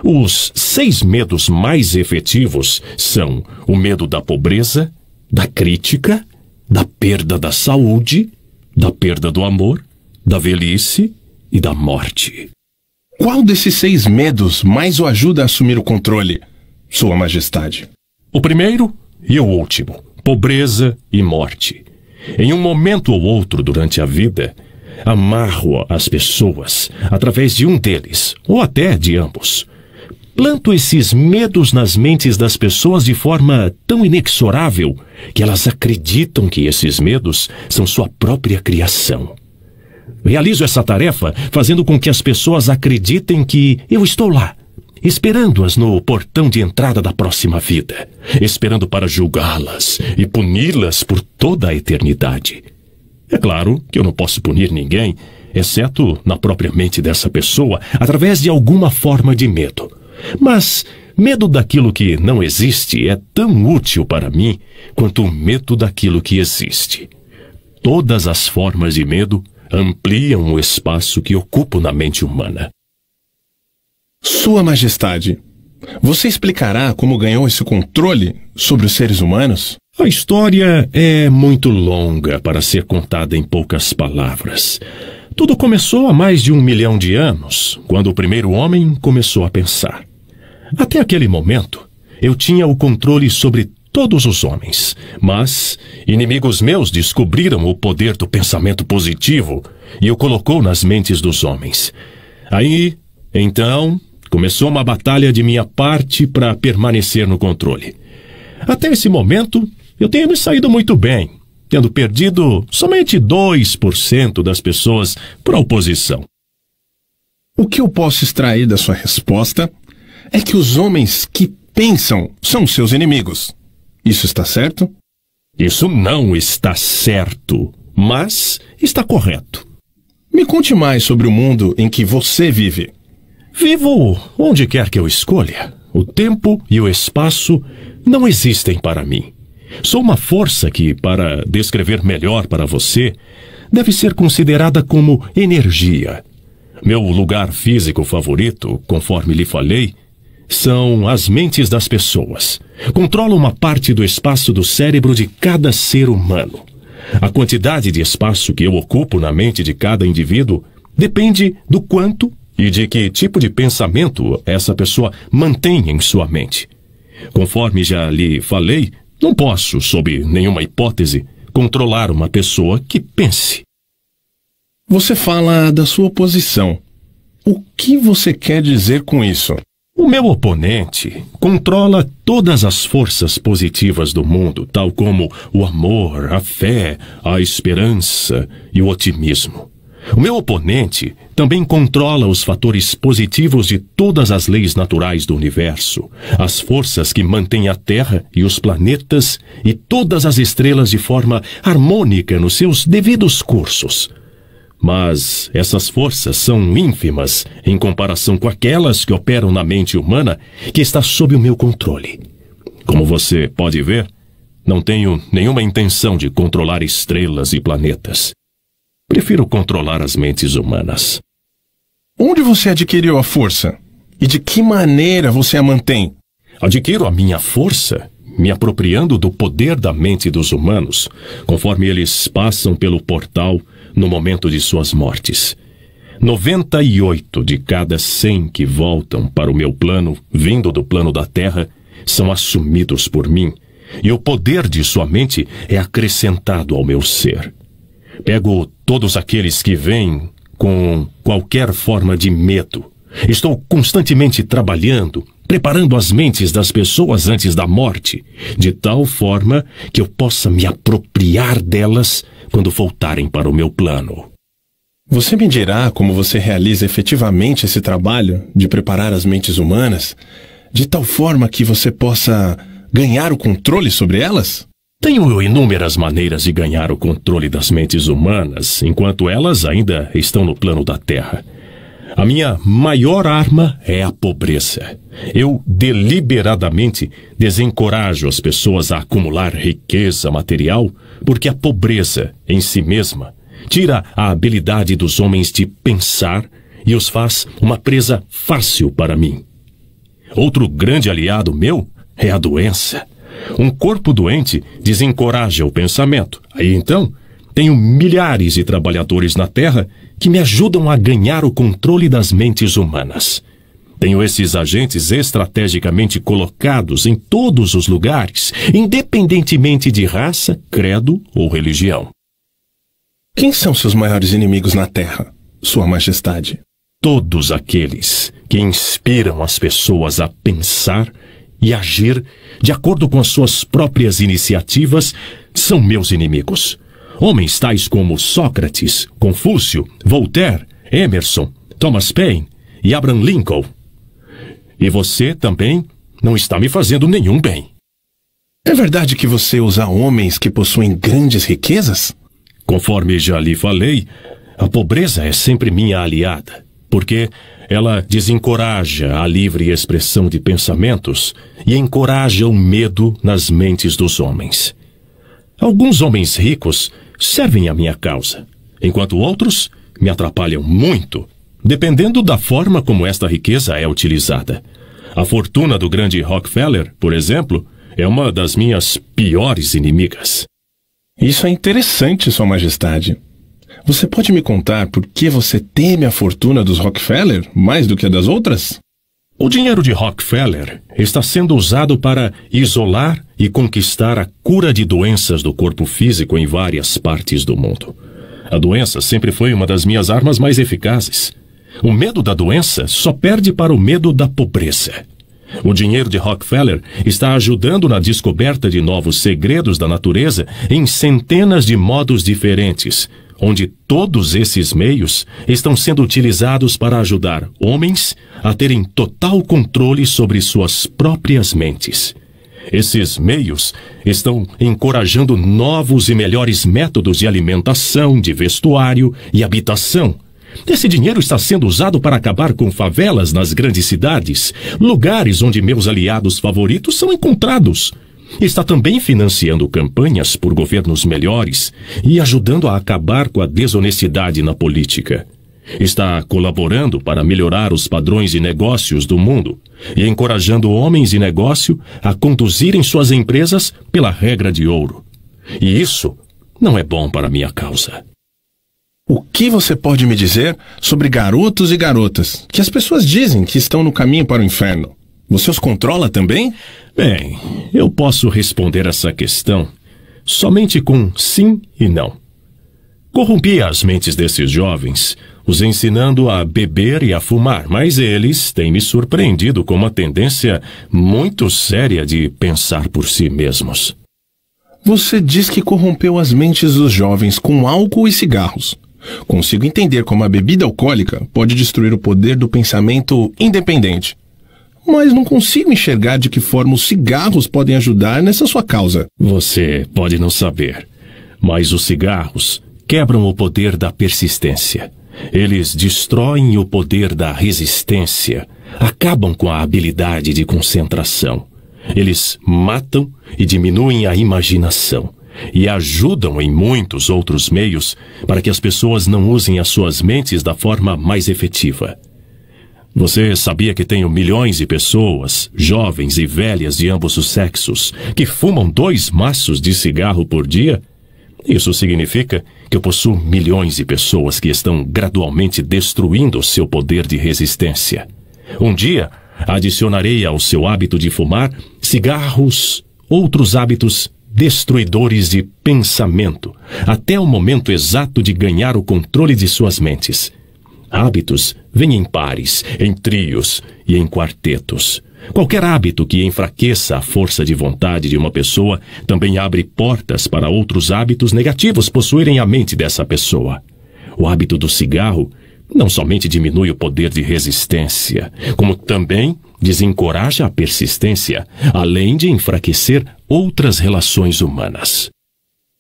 Os seis medos mais efetivos são o medo da pobreza, da crítica, da perda da saúde, da perda do amor, da velhice e da morte. Qual desses seis medos mais o ajuda a assumir o controle? Sua Majestade. O primeiro e o último: pobreza e morte. Em um momento ou outro durante a vida, amarro as pessoas através de um deles, ou até de ambos. Planto esses medos nas mentes das pessoas de forma tão inexorável que elas acreditam que esses medos são sua própria criação. Realizo essa tarefa fazendo com que as pessoas acreditem que eu estou lá, esperando-as no portão de entrada da próxima vida, esperando para julgá-las e puni-las por toda a eternidade. É claro que eu não posso punir ninguém, exceto na própria mente dessa pessoa, através de alguma forma de medo. Mas medo daquilo que não existe é tão útil para mim quanto o medo daquilo que existe. Todas as formas de medo ampliam o espaço que ocupo na mente humana. Sua Majestade, você explicará como ganhou esse controle sobre os seres humanos? A história é muito longa para ser contada em poucas palavras. Tudo começou há mais de um milhão de anos, quando o primeiro homem começou a pensar. Até aquele momento, eu tinha o controle sobre todos os homens, mas inimigos meus descobriram o poder do pensamento positivo e o colocou nas mentes dos homens. Aí, então, Começou uma batalha de minha parte para permanecer no controle. Até esse momento, eu tenho me saído muito bem, tendo perdido somente 2% das pessoas para a oposição. O que eu posso extrair da sua resposta é que os homens que pensam são seus inimigos. Isso está certo? Isso não está certo, mas está correto. Me conte mais sobre o mundo em que você vive. Vivo onde quer que eu escolha. O tempo e o espaço não existem para mim. Sou uma força que, para descrever melhor para você, deve ser considerada como energia. Meu lugar físico favorito, conforme lhe falei, são as mentes das pessoas. Controlo uma parte do espaço do cérebro de cada ser humano. A quantidade de espaço que eu ocupo na mente de cada indivíduo depende do quanto e de que tipo de pensamento essa pessoa mantém em sua mente. Conforme já lhe falei, não posso, sob nenhuma hipótese, controlar uma pessoa que pense. Você fala da sua oposição. O que você quer dizer com isso? O meu oponente controla todas as forças positivas do mundo, tal como o amor, a fé, a esperança e o otimismo. O meu oponente também controla os fatores positivos de todas as leis naturais do universo, as forças que mantêm a Terra e os planetas e todas as estrelas de forma harmônica nos seus devidos cursos. Mas essas forças são ínfimas em comparação com aquelas que operam na mente humana que está sob o meu controle. Como você pode ver, não tenho nenhuma intenção de controlar estrelas e planetas. Prefiro controlar as mentes humanas. Onde você adquiriu a força? E de que maneira você a mantém? Adquiro a minha força me apropriando do poder da mente dos humanos, conforme eles passam pelo portal no momento de suas mortes. 98 de cada 100 que voltam para o meu plano, vindo do plano da Terra, são assumidos por mim e o poder de sua mente é acrescentado ao meu ser. Pego todos aqueles que vêm com qualquer forma de medo. Estou constantemente trabalhando, preparando as mentes das pessoas antes da morte, de tal forma que eu possa me apropriar delas quando voltarem para o meu plano. Você me dirá como você realiza efetivamente esse trabalho de preparar as mentes humanas, de tal forma que você possa ganhar o controle sobre elas? Tenho inúmeras maneiras de ganhar o controle das mentes humanas enquanto elas ainda estão no plano da Terra. A minha maior arma é a pobreza. Eu deliberadamente desencorajo as pessoas a acumular riqueza material porque a pobreza, em si mesma, tira a habilidade dos homens de pensar e os faz uma presa fácil para mim. Outro grande aliado meu é a doença. Um corpo doente desencoraja o pensamento. Aí então, tenho milhares de trabalhadores na Terra que me ajudam a ganhar o controle das mentes humanas. Tenho esses agentes estrategicamente colocados em todos os lugares, independentemente de raça, credo ou religião. Quem são seus maiores inimigos na Terra, Sua Majestade? Todos aqueles que inspiram as pessoas a pensar e agir de acordo com as suas próprias iniciativas são meus inimigos. Homens tais como Sócrates, Confúcio, Voltaire, Emerson, Thomas Paine e Abraham Lincoln. E você também não está me fazendo nenhum bem. É verdade que você usa homens que possuem grandes riquezas? Conforme já lhe falei, a pobreza é sempre minha aliada, porque ela desencoraja a livre expressão de pensamentos e encoraja o medo nas mentes dos homens. Alguns homens ricos servem à minha causa, enquanto outros me atrapalham muito, dependendo da forma como esta riqueza é utilizada. A fortuna do grande Rockefeller, por exemplo, é uma das minhas piores inimigas. Isso é interessante, Sua Majestade. Você pode me contar por que você teme a fortuna dos Rockefeller mais do que a das outras? O dinheiro de Rockefeller está sendo usado para isolar e conquistar a cura de doenças do corpo físico em várias partes do mundo. A doença sempre foi uma das minhas armas mais eficazes. O medo da doença só perde para o medo da pobreza. O dinheiro de Rockefeller está ajudando na descoberta de novos segredos da natureza em centenas de modos diferentes, onde todos esses meios estão sendo utilizados para ajudar homens a terem total controle sobre suas próprias mentes. Esses meios estão encorajando novos e melhores métodos de alimentação, de vestuário e habitação. Esse dinheiro está sendo usado para acabar com favelas nas grandes cidades, lugares onde meus aliados favoritos são encontrados. Está também financiando campanhas por governos melhores e ajudando a acabar com a desonestidade na política. Está colaborando para melhorar os padrões de negócios do mundo e encorajando homens de negócio a conduzirem suas empresas pela regra de ouro. E isso não é bom para minha causa. O que você pode me dizer sobre garotos e garotas que as pessoas dizem que estão no caminho para o inferno? Você os controla também? Bem, eu posso responder essa questão somente com sim e não. Corrompi as mentes desses jovens, os ensinando a beber e a fumar, mas eles têm me surpreendido com uma tendência muito séria de pensar por si mesmos. Você diz que corrompeu as mentes dos jovens com álcool e cigarros. Consigo entender como a bebida alcoólica pode destruir o poder do pensamento independente mas não consigo enxergar de que forma os cigarros podem ajudar nessa sua causa. Você pode não saber, mas os cigarros quebram o poder da persistência. Eles destroem o poder da resistência, acabam com a habilidade de concentração. Eles matam e diminuem a imaginação e ajudam em muitos outros meios para que as pessoas não usem as suas mentes da forma mais efetiva. Você sabia que tenho milhões de pessoas, jovens e velhas de ambos os sexos, que fumam dois maços de cigarro por dia? Isso significa que eu possuo milhões de pessoas que estão gradualmente destruindo seu poder de resistência. Um dia, adicionarei ao seu hábito de fumar cigarros, outros hábitos destruidores de pensamento, até o momento exato de ganhar o controle de suas mentes. Hábitos vêm em pares, em trios e em quartetos. Qualquer hábito que enfraqueça a força de vontade de uma pessoa também abre portas para outros hábitos negativos possuírem a mente dessa pessoa. O hábito do cigarro não somente diminui o poder de resistência, como também desencoraja a persistência, além de enfraquecer outras relações humanas.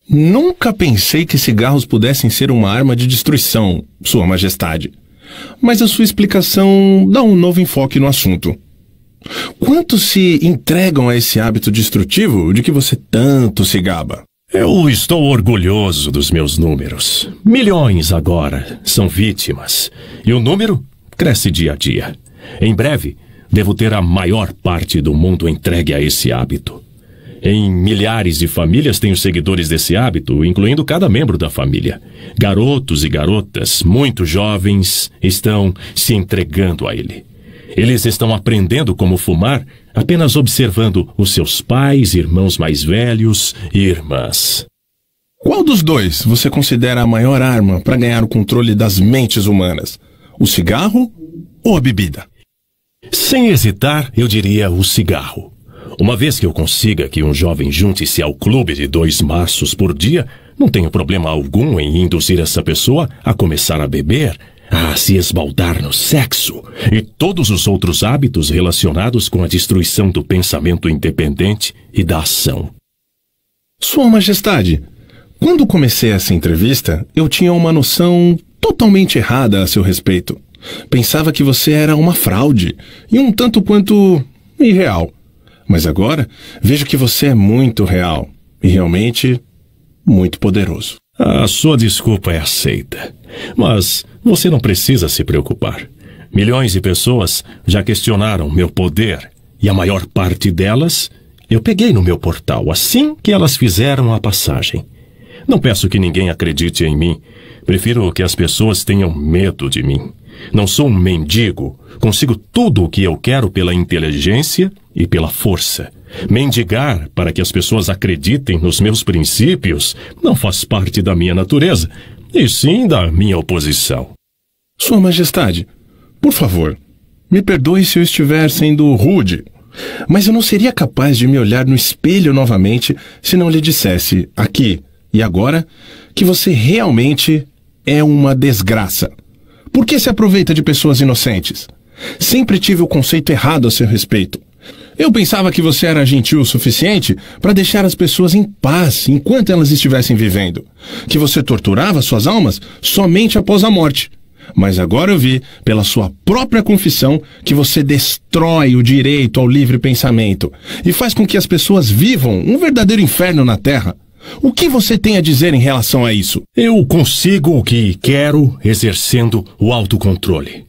Nunca pensei que cigarros pudessem ser uma arma de destruição, Sua Majestade. Mas a sua explicação dá um novo enfoque no assunto. Quantos se entregam a esse hábito destrutivo de que você tanto se gaba? Eu estou orgulhoso dos meus números. Milhões agora são vítimas. E o número cresce dia a dia. Em breve, devo ter a maior parte do mundo entregue a esse hábito. Em milhares de famílias tenho seguidores desse hábito, incluindo cada membro da família. Garotos e garotas, muito jovens, estão se entregando a ele. Eles estão aprendendo como fumar apenas observando os seus pais, irmãos mais velhos e irmãs. Qual dos dois você considera a maior arma para ganhar o controle das mentes humanas? O cigarro ou a bebida? Sem hesitar, eu diria o cigarro. Uma vez que eu consiga que um jovem junte-se ao clube de dois maços por dia, não tenho problema algum em induzir essa pessoa a começar a beber, a se esbaldar no sexo e todos os outros hábitos relacionados com a destruição do pensamento independente e da ação. Sua Majestade, quando comecei essa entrevista, eu tinha uma noção totalmente errada a seu respeito. Pensava que você era uma fraude e um tanto quanto irreal. Mas agora vejo que você é muito real e realmente muito poderoso. A sua desculpa é aceita. Mas você não precisa se preocupar. Milhões de pessoas já questionaram meu poder e a maior parte delas eu peguei no meu portal assim que elas fizeram a passagem. Não peço que ninguém acredite em mim. Prefiro que as pessoas tenham medo de mim. Não sou um mendigo. Consigo tudo o que eu quero pela inteligência e pela força. Mendigar para que as pessoas acreditem nos meus princípios não faz parte da minha natureza, e sim da minha oposição. Sua Majestade, por favor, me perdoe se eu estiver sendo rude, mas eu não seria capaz de me olhar no espelho novamente se não lhe dissesse, aqui e agora, que você realmente é uma desgraça. Por que se aproveita de pessoas inocentes? Sempre tive o conceito errado a seu respeito. Eu pensava que você era gentil o suficiente para deixar as pessoas em paz enquanto elas estivessem vivendo. Que você torturava suas almas somente após a morte. Mas agora eu vi, pela sua própria confissão, que você destrói o direito ao livre pensamento e faz com que as pessoas vivam um verdadeiro inferno na Terra. O que você tem a dizer em relação a isso? Eu consigo o que quero exercendo o autocontrole.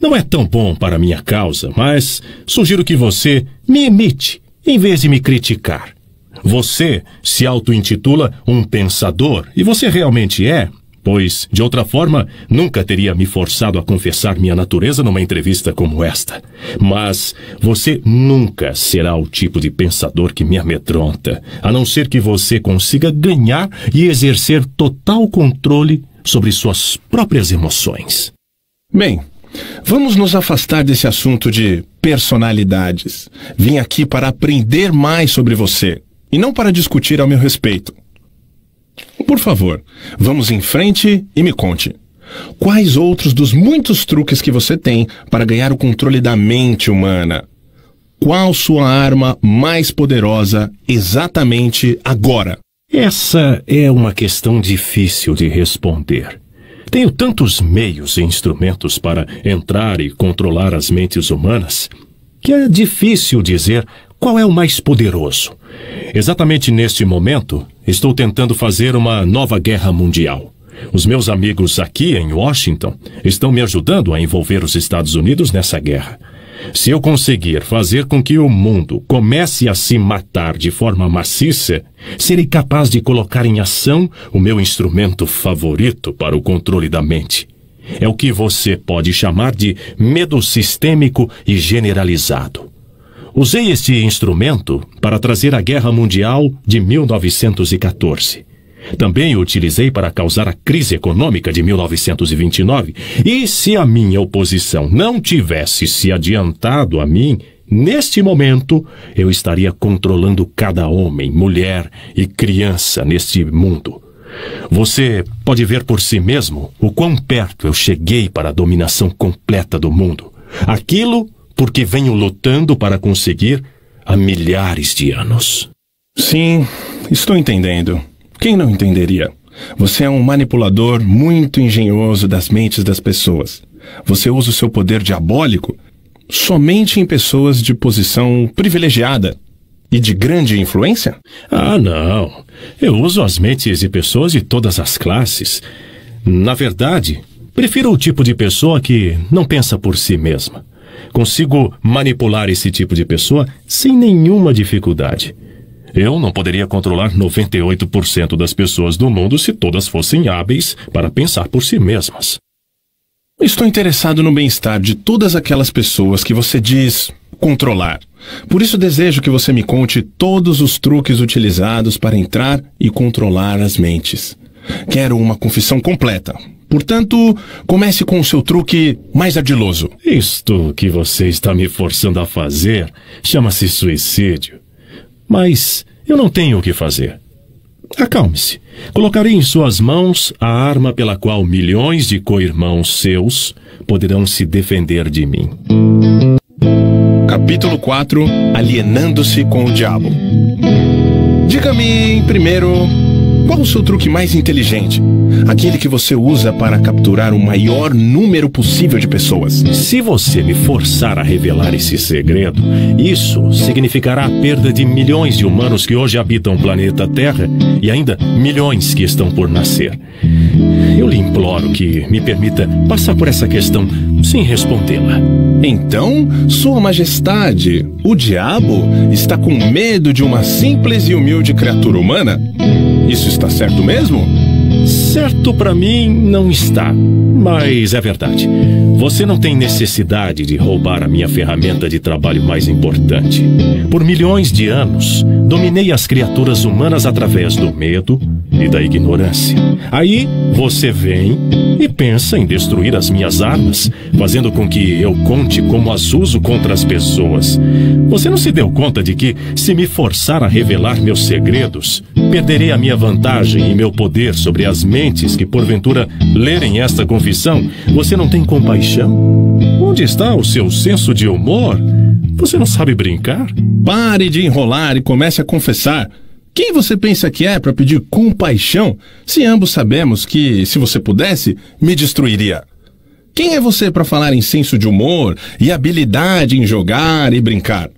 Não é tão bom para minha causa, mas sugiro que você me imite em vez de me criticar. Você se auto-intitula um pensador, e você realmente é, pois, de outra forma, nunca teria me forçado a confessar minha natureza numa entrevista como esta. Mas você nunca será o tipo de pensador que me amedronta, a não ser que você consiga ganhar e exercer total controle sobre suas próprias emoções. Bem, Vamos nos afastar desse assunto de personalidades. Vim aqui para aprender mais sobre você e não para discutir ao meu respeito. Por favor, vamos em frente e me conte. Quais outros dos muitos truques que você tem para ganhar o controle da mente humana? Qual sua arma mais poderosa exatamente agora? Essa é uma questão difícil de responder. Tenho tantos meios e instrumentos para entrar e controlar as mentes humanas que é difícil dizer qual é o mais poderoso. Exatamente neste momento, estou tentando fazer uma nova guerra mundial. Os meus amigos aqui em Washington estão me ajudando a envolver os Estados Unidos nessa guerra. Se eu conseguir fazer com que o mundo comece a se matar de forma maciça, serei capaz de colocar em ação o meu instrumento favorito para o controle da mente. É o que você pode chamar de medo sistêmico e generalizado. Usei este instrumento para trazer a Guerra Mundial de 1914. Também o utilizei para causar a crise econômica de 1929. E se a minha oposição não tivesse se adiantado a mim, neste momento eu estaria controlando cada homem, mulher e criança neste mundo. Você pode ver por si mesmo o quão perto eu cheguei para a dominação completa do mundo. Aquilo porque venho lutando para conseguir há milhares de anos. Sim, estou entendendo. Quem não entenderia? Você é um manipulador muito engenhoso das mentes das pessoas. Você usa o seu poder diabólico somente em pessoas de posição privilegiada e de grande influência? Ah, não. Eu uso as mentes de pessoas de todas as classes. Na verdade, prefiro o tipo de pessoa que não pensa por si mesma. Consigo manipular esse tipo de pessoa sem nenhuma dificuldade. Eu não poderia controlar 98% das pessoas do mundo se todas fossem hábeis para pensar por si mesmas. Estou interessado no bem-estar de todas aquelas pessoas que você diz controlar. Por isso desejo que você me conte todos os truques utilizados para entrar e controlar as mentes. Quero uma confissão completa. Portanto, comece com o seu truque mais ardiloso. Isto que você está me forçando a fazer chama-se suicídio. Mas eu não tenho o que fazer. Acalme-se. Colocarei em suas mãos a arma pela qual milhões de co-irmãos seus poderão se defender de mim. Capítulo 4 Alienando-se com o Diabo. Diga-me, primeiro, qual o seu truque mais inteligente? Aquele que você usa para capturar o maior número possível de pessoas. Se você me forçar a revelar esse segredo, isso significará a perda de milhões de humanos que hoje habitam o planeta Terra e ainda milhões que estão por nascer. Eu lhe imploro que me permita passar por essa questão sem respondê-la. Então, Sua Majestade, o diabo está com medo de uma simples e humilde criatura humana? Isso está certo mesmo? Certo para mim não está, mas é verdade. Você não tem necessidade de roubar a minha ferramenta de trabalho mais importante. Por milhões de anos, dominei as criaturas humanas através do medo e da ignorância. Aí você vem e pensa em destruir as minhas armas, fazendo com que eu conte como as uso contra as pessoas. Você não se deu conta de que, se me forçar a revelar meus segredos, perderei a minha vantagem e meu poder sobre as mentes que, porventura, lerem esta confissão? Você não tem compaixão? Onde está o seu senso de humor? Você não sabe brincar? Pare de enrolar e comece a confessar. Quem você pensa que é para pedir compaixão, se ambos sabemos que, se você pudesse, me destruiria? Quem é você para falar em senso de humor e habilidade em jogar e brincar?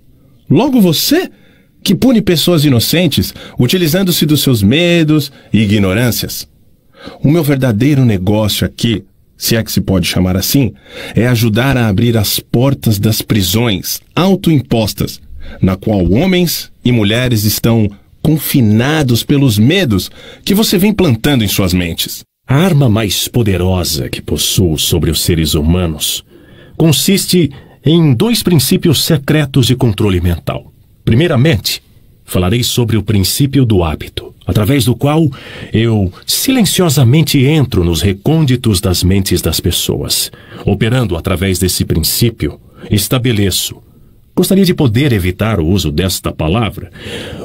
Logo você, que pune pessoas inocentes, utilizando-se dos seus medos e ignorâncias. O meu verdadeiro negócio aqui, se é que se pode chamar assim, é ajudar a abrir as portas das prisões autoimpostas, na qual homens e mulheres estão confinados pelos medos que você vem plantando em suas mentes. A arma mais poderosa que possuo sobre os seres humanos consiste em dois princípios secretos de controle mental. Primeiramente, falarei sobre o princípio do hábito, através do qual eu silenciosamente entro nos recônditos das mentes das pessoas. Operando através desse princípio, estabeleço Gostaria de poder evitar o uso desta palavra.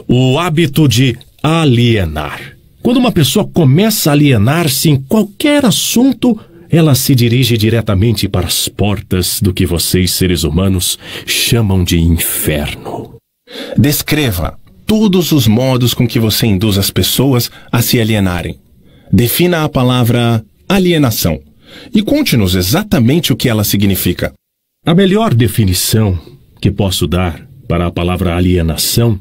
O hábito de alienar. Quando uma pessoa começa a alienar-se em qualquer assunto, ela se dirige diretamente para as portas do que vocês, seres humanos, chamam de inferno. Descreva todos os modos com que você induz as pessoas a se alienarem. Defina a palavra alienação e conte-nos exatamente o que ela significa. A melhor definição que posso dar para a palavra alienação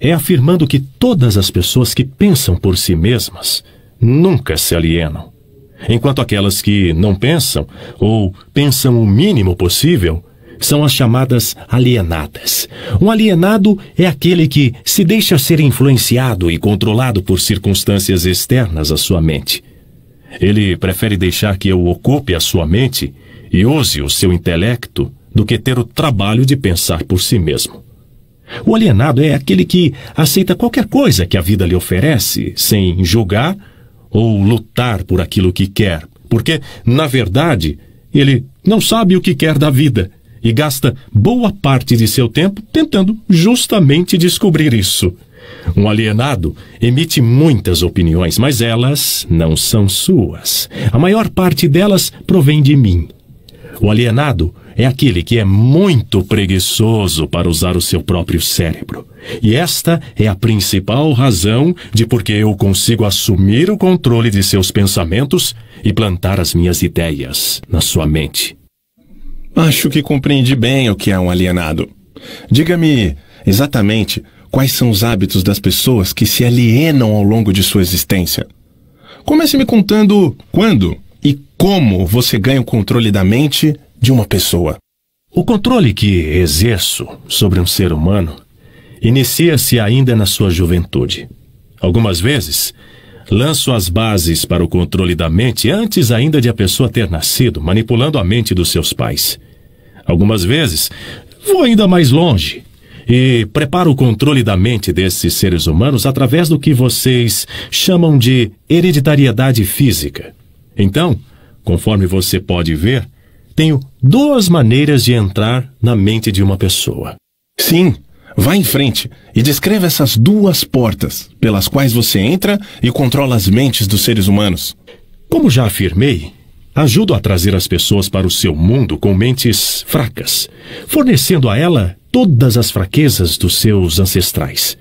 é afirmando que todas as pessoas que pensam por si mesmas nunca se alienam, enquanto aquelas que não pensam ou pensam o mínimo possível são as chamadas alienadas. Um alienado é aquele que se deixa ser influenciado e controlado por circunstâncias externas à sua mente. Ele prefere deixar que eu ocupe a sua mente e use o seu intelecto do que ter o trabalho de pensar por si mesmo. O alienado é aquele que aceita qualquer coisa que a vida lhe oferece, sem julgar ou lutar por aquilo que quer, porque, na verdade, ele não sabe o que quer da vida e gasta boa parte de seu tempo tentando justamente descobrir isso. Um alienado emite muitas opiniões, mas elas não são suas. A maior parte delas provém de mim. O alienado é aquele que é muito preguiçoso para usar o seu próprio cérebro. E esta é a principal razão de por que eu consigo assumir o controle de seus pensamentos e plantar as minhas ideias na sua mente. Acho que compreendi bem o que é um alienado. Diga-me exatamente quais são os hábitos das pessoas que se alienam ao longo de sua existência. Comece me contando quando e como você ganha o controle da mente de uma pessoa. O controle que exerço sobre um ser humano inicia-se ainda na sua juventude. Algumas vezes, lanço as bases para o controle da mente antes ainda de a pessoa ter nascido, manipulando a mente dos seus pais. Algumas vezes, vou ainda mais longe e preparo o controle da mente desses seres humanos através do que vocês chamam de hereditariedade física. Então, conforme você pode ver, tenho duas maneiras de entrar na mente de uma pessoa. Sim, vá em frente e descreva essas duas portas pelas quais você entra e controla as mentes dos seres humanos. Como já afirmei, ajudo a trazer as pessoas para o seu mundo com mentes fracas, fornecendo a ela todas as fraquezas dos seus ancestrais.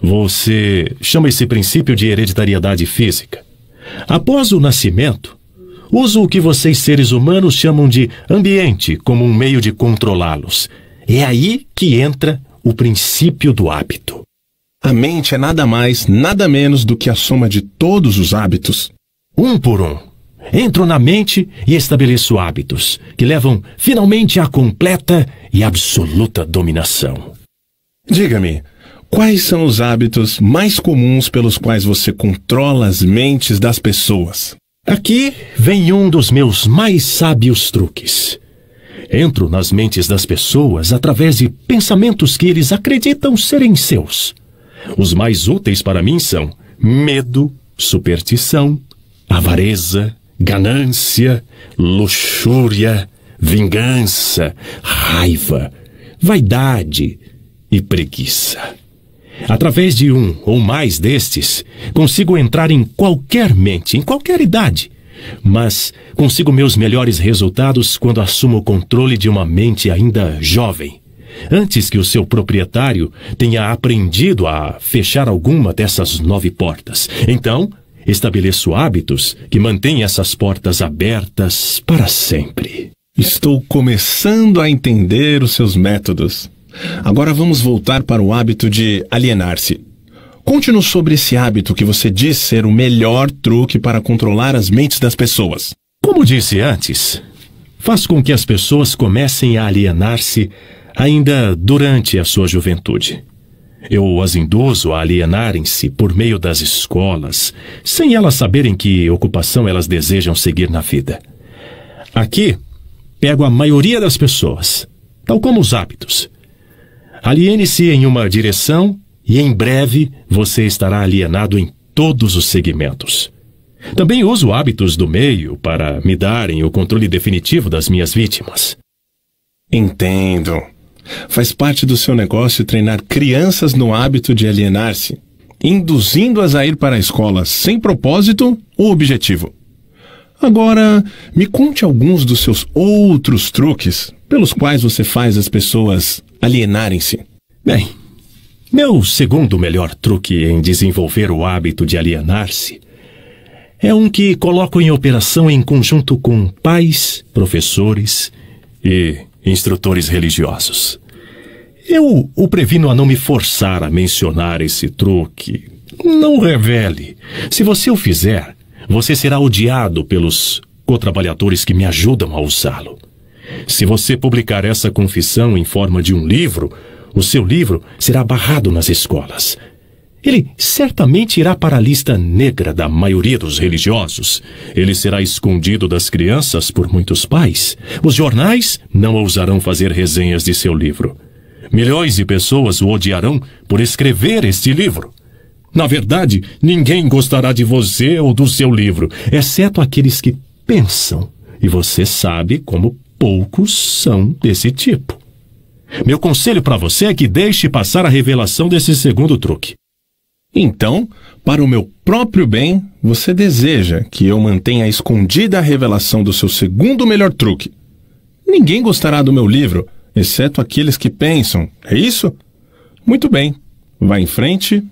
Você chama esse princípio de hereditariedade física. Após o nascimento, uso o que vocês seres humanos chamam de ambiente como um meio de controlá-los. É aí que entra o princípio do hábito. A mente é nada mais, nada menos do que a soma de todos os hábitos. Um por um. Entro na mente e estabeleço hábitos que levam finalmente à completa e absoluta dominação. Diga-me, quais são os hábitos mais comuns pelos quais você controla as mentes das pessoas? Aqui vem um dos meus mais sábios truques. Entro nas mentes das pessoas através de pensamentos que eles acreditam serem seus. Os mais úteis para mim são medo, superstição, avareza, ganância, luxúria, vingança, raiva, vaidade e preguiça. Através de um ou mais destes, consigo entrar em qualquer mente, em qualquer idade. Mas consigo meus melhores resultados quando assumo o controle de uma mente ainda jovem, antes que o seu proprietário tenha aprendido a fechar alguma dessas nove portas. Então, estabeleço hábitos que mantêm essas portas abertas para sempre. Estou começando a entender os seus métodos. Agora vamos voltar para o hábito de alienar-se. Conte-nos sobre esse hábito que você diz ser o melhor truque para controlar as mentes das pessoas. Como disse antes, faz com que as pessoas comecem a alienar-se ainda durante a sua juventude. Eu as induzo a alienarem-se por meio das escolas, sem elas saberem que ocupação elas desejam seguir na vida. Aqui, pego a maioria das pessoas, tal como os hábitos. Aliene-se em uma direção e em breve você estará alienado em todos os segmentos. Também uso hábitos do meio para me darem o controle definitivo das minhas vítimas. Entendo. Faz parte do seu negócio treinar crianças no hábito de alienar-se, induzindo-as a ir para a escola sem propósito ou objetivo. Agora, me conte alguns dos seus outros truques pelos quais você faz as pessoas alienarem-se. Bem, meu segundo melhor truque em desenvolver o hábito de alienar-se é um que coloco em operação em conjunto com pais, professores e instrutores religiosos. Eu o previno a não me forçar a mencionar esse truque. Não revele. Se você o fizer, você será odiado pelos co-trabalhadores que me ajudam a usá-lo. Se você publicar essa confissão em forma de um livro, o seu livro será barrado nas escolas. Ele certamente irá para a lista negra da maioria dos religiosos. Ele será escondido das crianças por muitos pais. Os jornais não ousarão fazer resenhas de seu livro. Milhões de pessoas o odiarão por escrever este livro. Na verdade, ninguém gostará de você ou do seu livro, exceto aqueles que pensam. E você sabe como poucos são desse tipo. Meu conselho para você é que deixe passar a revelação desse segundo truque. Então, para o meu próprio bem, você deseja que eu mantenha escondida a revelação do seu segundo melhor truque. Ninguém gostará do meu livro, exceto aqueles que pensam, é isso? Muito bem, vá em frente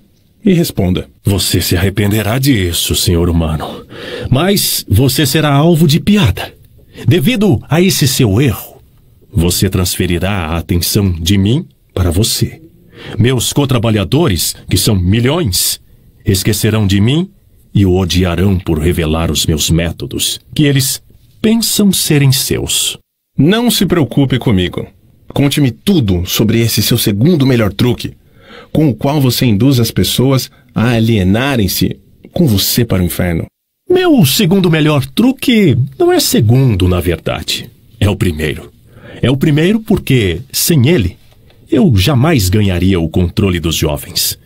e responda. Você se arrependerá disso, senhor humano. Mas você será alvo de piada. Devido a esse seu erro, você transferirá a atenção de mim para você. Meus cotrabalhadores, que são milhões, esquecerão de mim e o odiarão por revelar os meus métodos, que eles pensam serem seus. Não se preocupe comigo. Conte-me tudo sobre esse seu segundo melhor truque, com o qual você induz as pessoas a alienarem-se com você para o inferno. Meu segundo melhor truque não é segundo, na verdade. É o primeiro. É o primeiro porque, sem ele, eu jamais ganharia o controle dos jovens.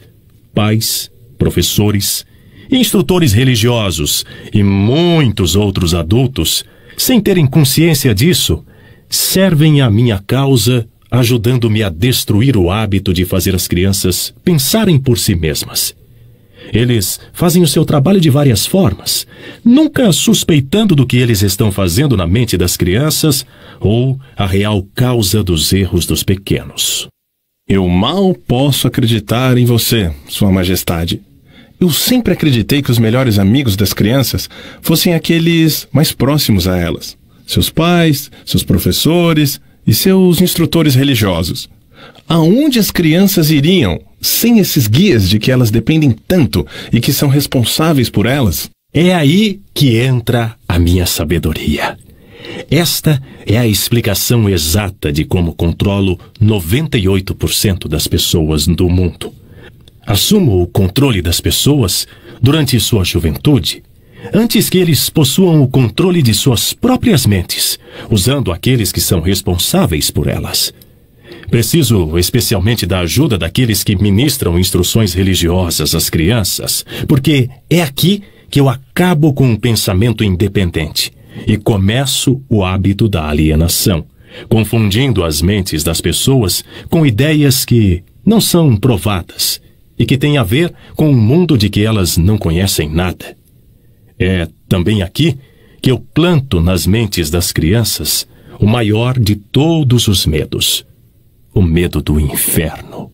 Pais, professores, instrutores religiosos e muitos outros adultos, sem terem consciência disso, servem à minha causa, ajudando-me a destruir o hábito de fazer as crianças pensarem por si mesmas. Eles fazem o seu trabalho de várias formas, nunca suspeitando do que eles estão fazendo na mente das crianças ou a real causa dos erros dos pequenos. Eu mal posso acreditar em você, Sua Majestade. Eu sempre acreditei que os melhores amigos das crianças fossem aqueles mais próximos a elas: seus pais, seus professores e seus instrutores religiosos. Aonde as crianças iriam sem esses guias de que elas dependem tanto e que são responsáveis por elas? É aí que entra a minha sabedoria. Esta é a explicação exata de como controlo 98% das pessoas do mundo. Assumo o controle das pessoas durante sua juventude, antes que eles possuam o controle de suas próprias mentes, usando aqueles que são responsáveis por elas. Preciso especialmente da ajuda daqueles que ministram instruções religiosas às crianças, porque é aqui que eu acabo com um pensamento independente e começo o hábito da alienação, confundindo as mentes das pessoas com ideias que não são provadas e que têm a ver com um mundo de que elas não conhecem nada. É também aqui que eu planto nas mentes das crianças o maior de todos os medos o medo do inferno.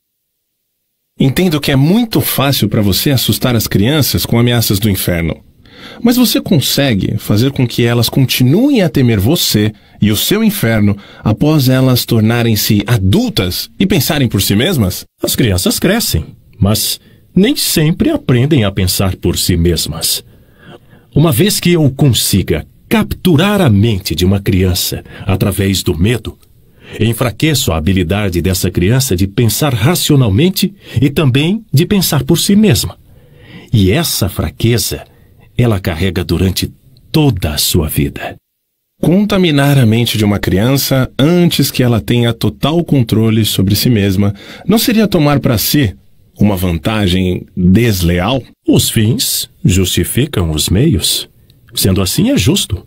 Entendo que é muito fácil para você assustar as crianças com ameaças do inferno. Mas você consegue fazer com que elas continuem a temer você e o seu inferno após elas tornarem-se adultas e pensarem por si mesmas? As crianças crescem, mas nem sempre aprendem a pensar por si mesmas. Uma vez que eu consiga capturar a mente de uma criança através do medo, enfraqueço a habilidade dessa criança de pensar racionalmente e também de pensar por si mesma. E essa fraqueza ela carrega durante toda a sua vida. Contaminar a mente de uma criança antes que ela tenha total controle sobre si mesma não seria tomar para si uma vantagem desleal? Os fins justificam os meios. Sendo assim, é justo.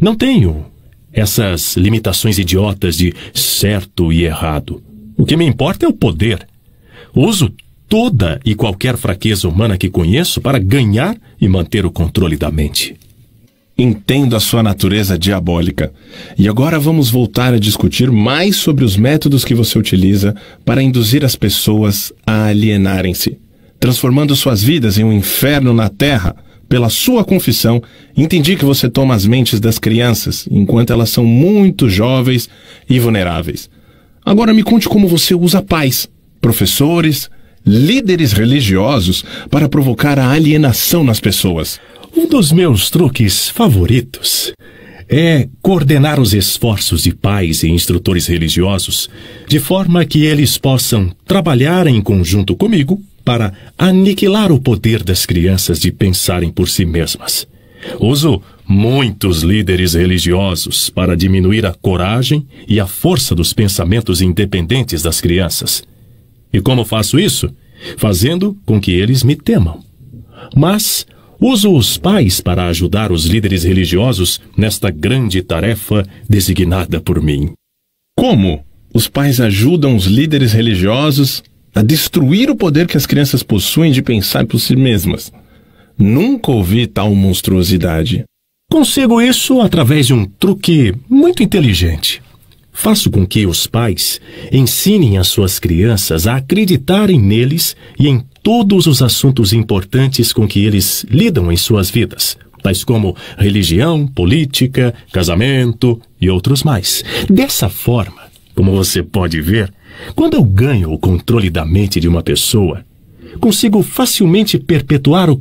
Não tenho essas limitações idiotas de certo e errado. O que me importa é o poder. Uso toda e qualquer fraqueza humana que conheço para ganhar e manter o controle da mente. Entendo a sua natureza diabólica. E agora vamos voltar a discutir mais sobre os métodos que você utiliza para induzir as pessoas a alienarem-se, transformando suas vidas em um inferno na terra pela sua confissão, entendi que você toma as mentes das crianças enquanto elas são muito jovens e vulneráveis. Agora me conte como você usa pais, professores, líderes religiosos para provocar a alienação nas pessoas. Um dos meus truques favoritos é coordenar os esforços de pais e instrutores religiosos de forma que eles possam trabalhar em conjunto comigo para aniquilar o poder das crianças de pensarem por si mesmas. Uso muitos líderes religiosos para diminuir a coragem e a força dos pensamentos independentes das crianças. E como faço isso? Fazendo com que eles me temam. Mas uso os pais para ajudar os líderes religiosos nesta grande tarefa designada por mim. Como os pais ajudam os líderes religiosos a destruir o poder que as crianças possuem de pensar por si mesmas? Nunca ouvi tal monstruosidade. Consigo isso através de um truque muito inteligente. Faço com que os pais ensinem as suas crianças a acreditarem neles e em todos os assuntos importantes com que eles lidam em suas vidas, tais como religião, política, casamento e outros mais. Dessa forma, como você pode ver, quando eu ganho o controle da mente de uma pessoa, consigo facilmente perpetuar o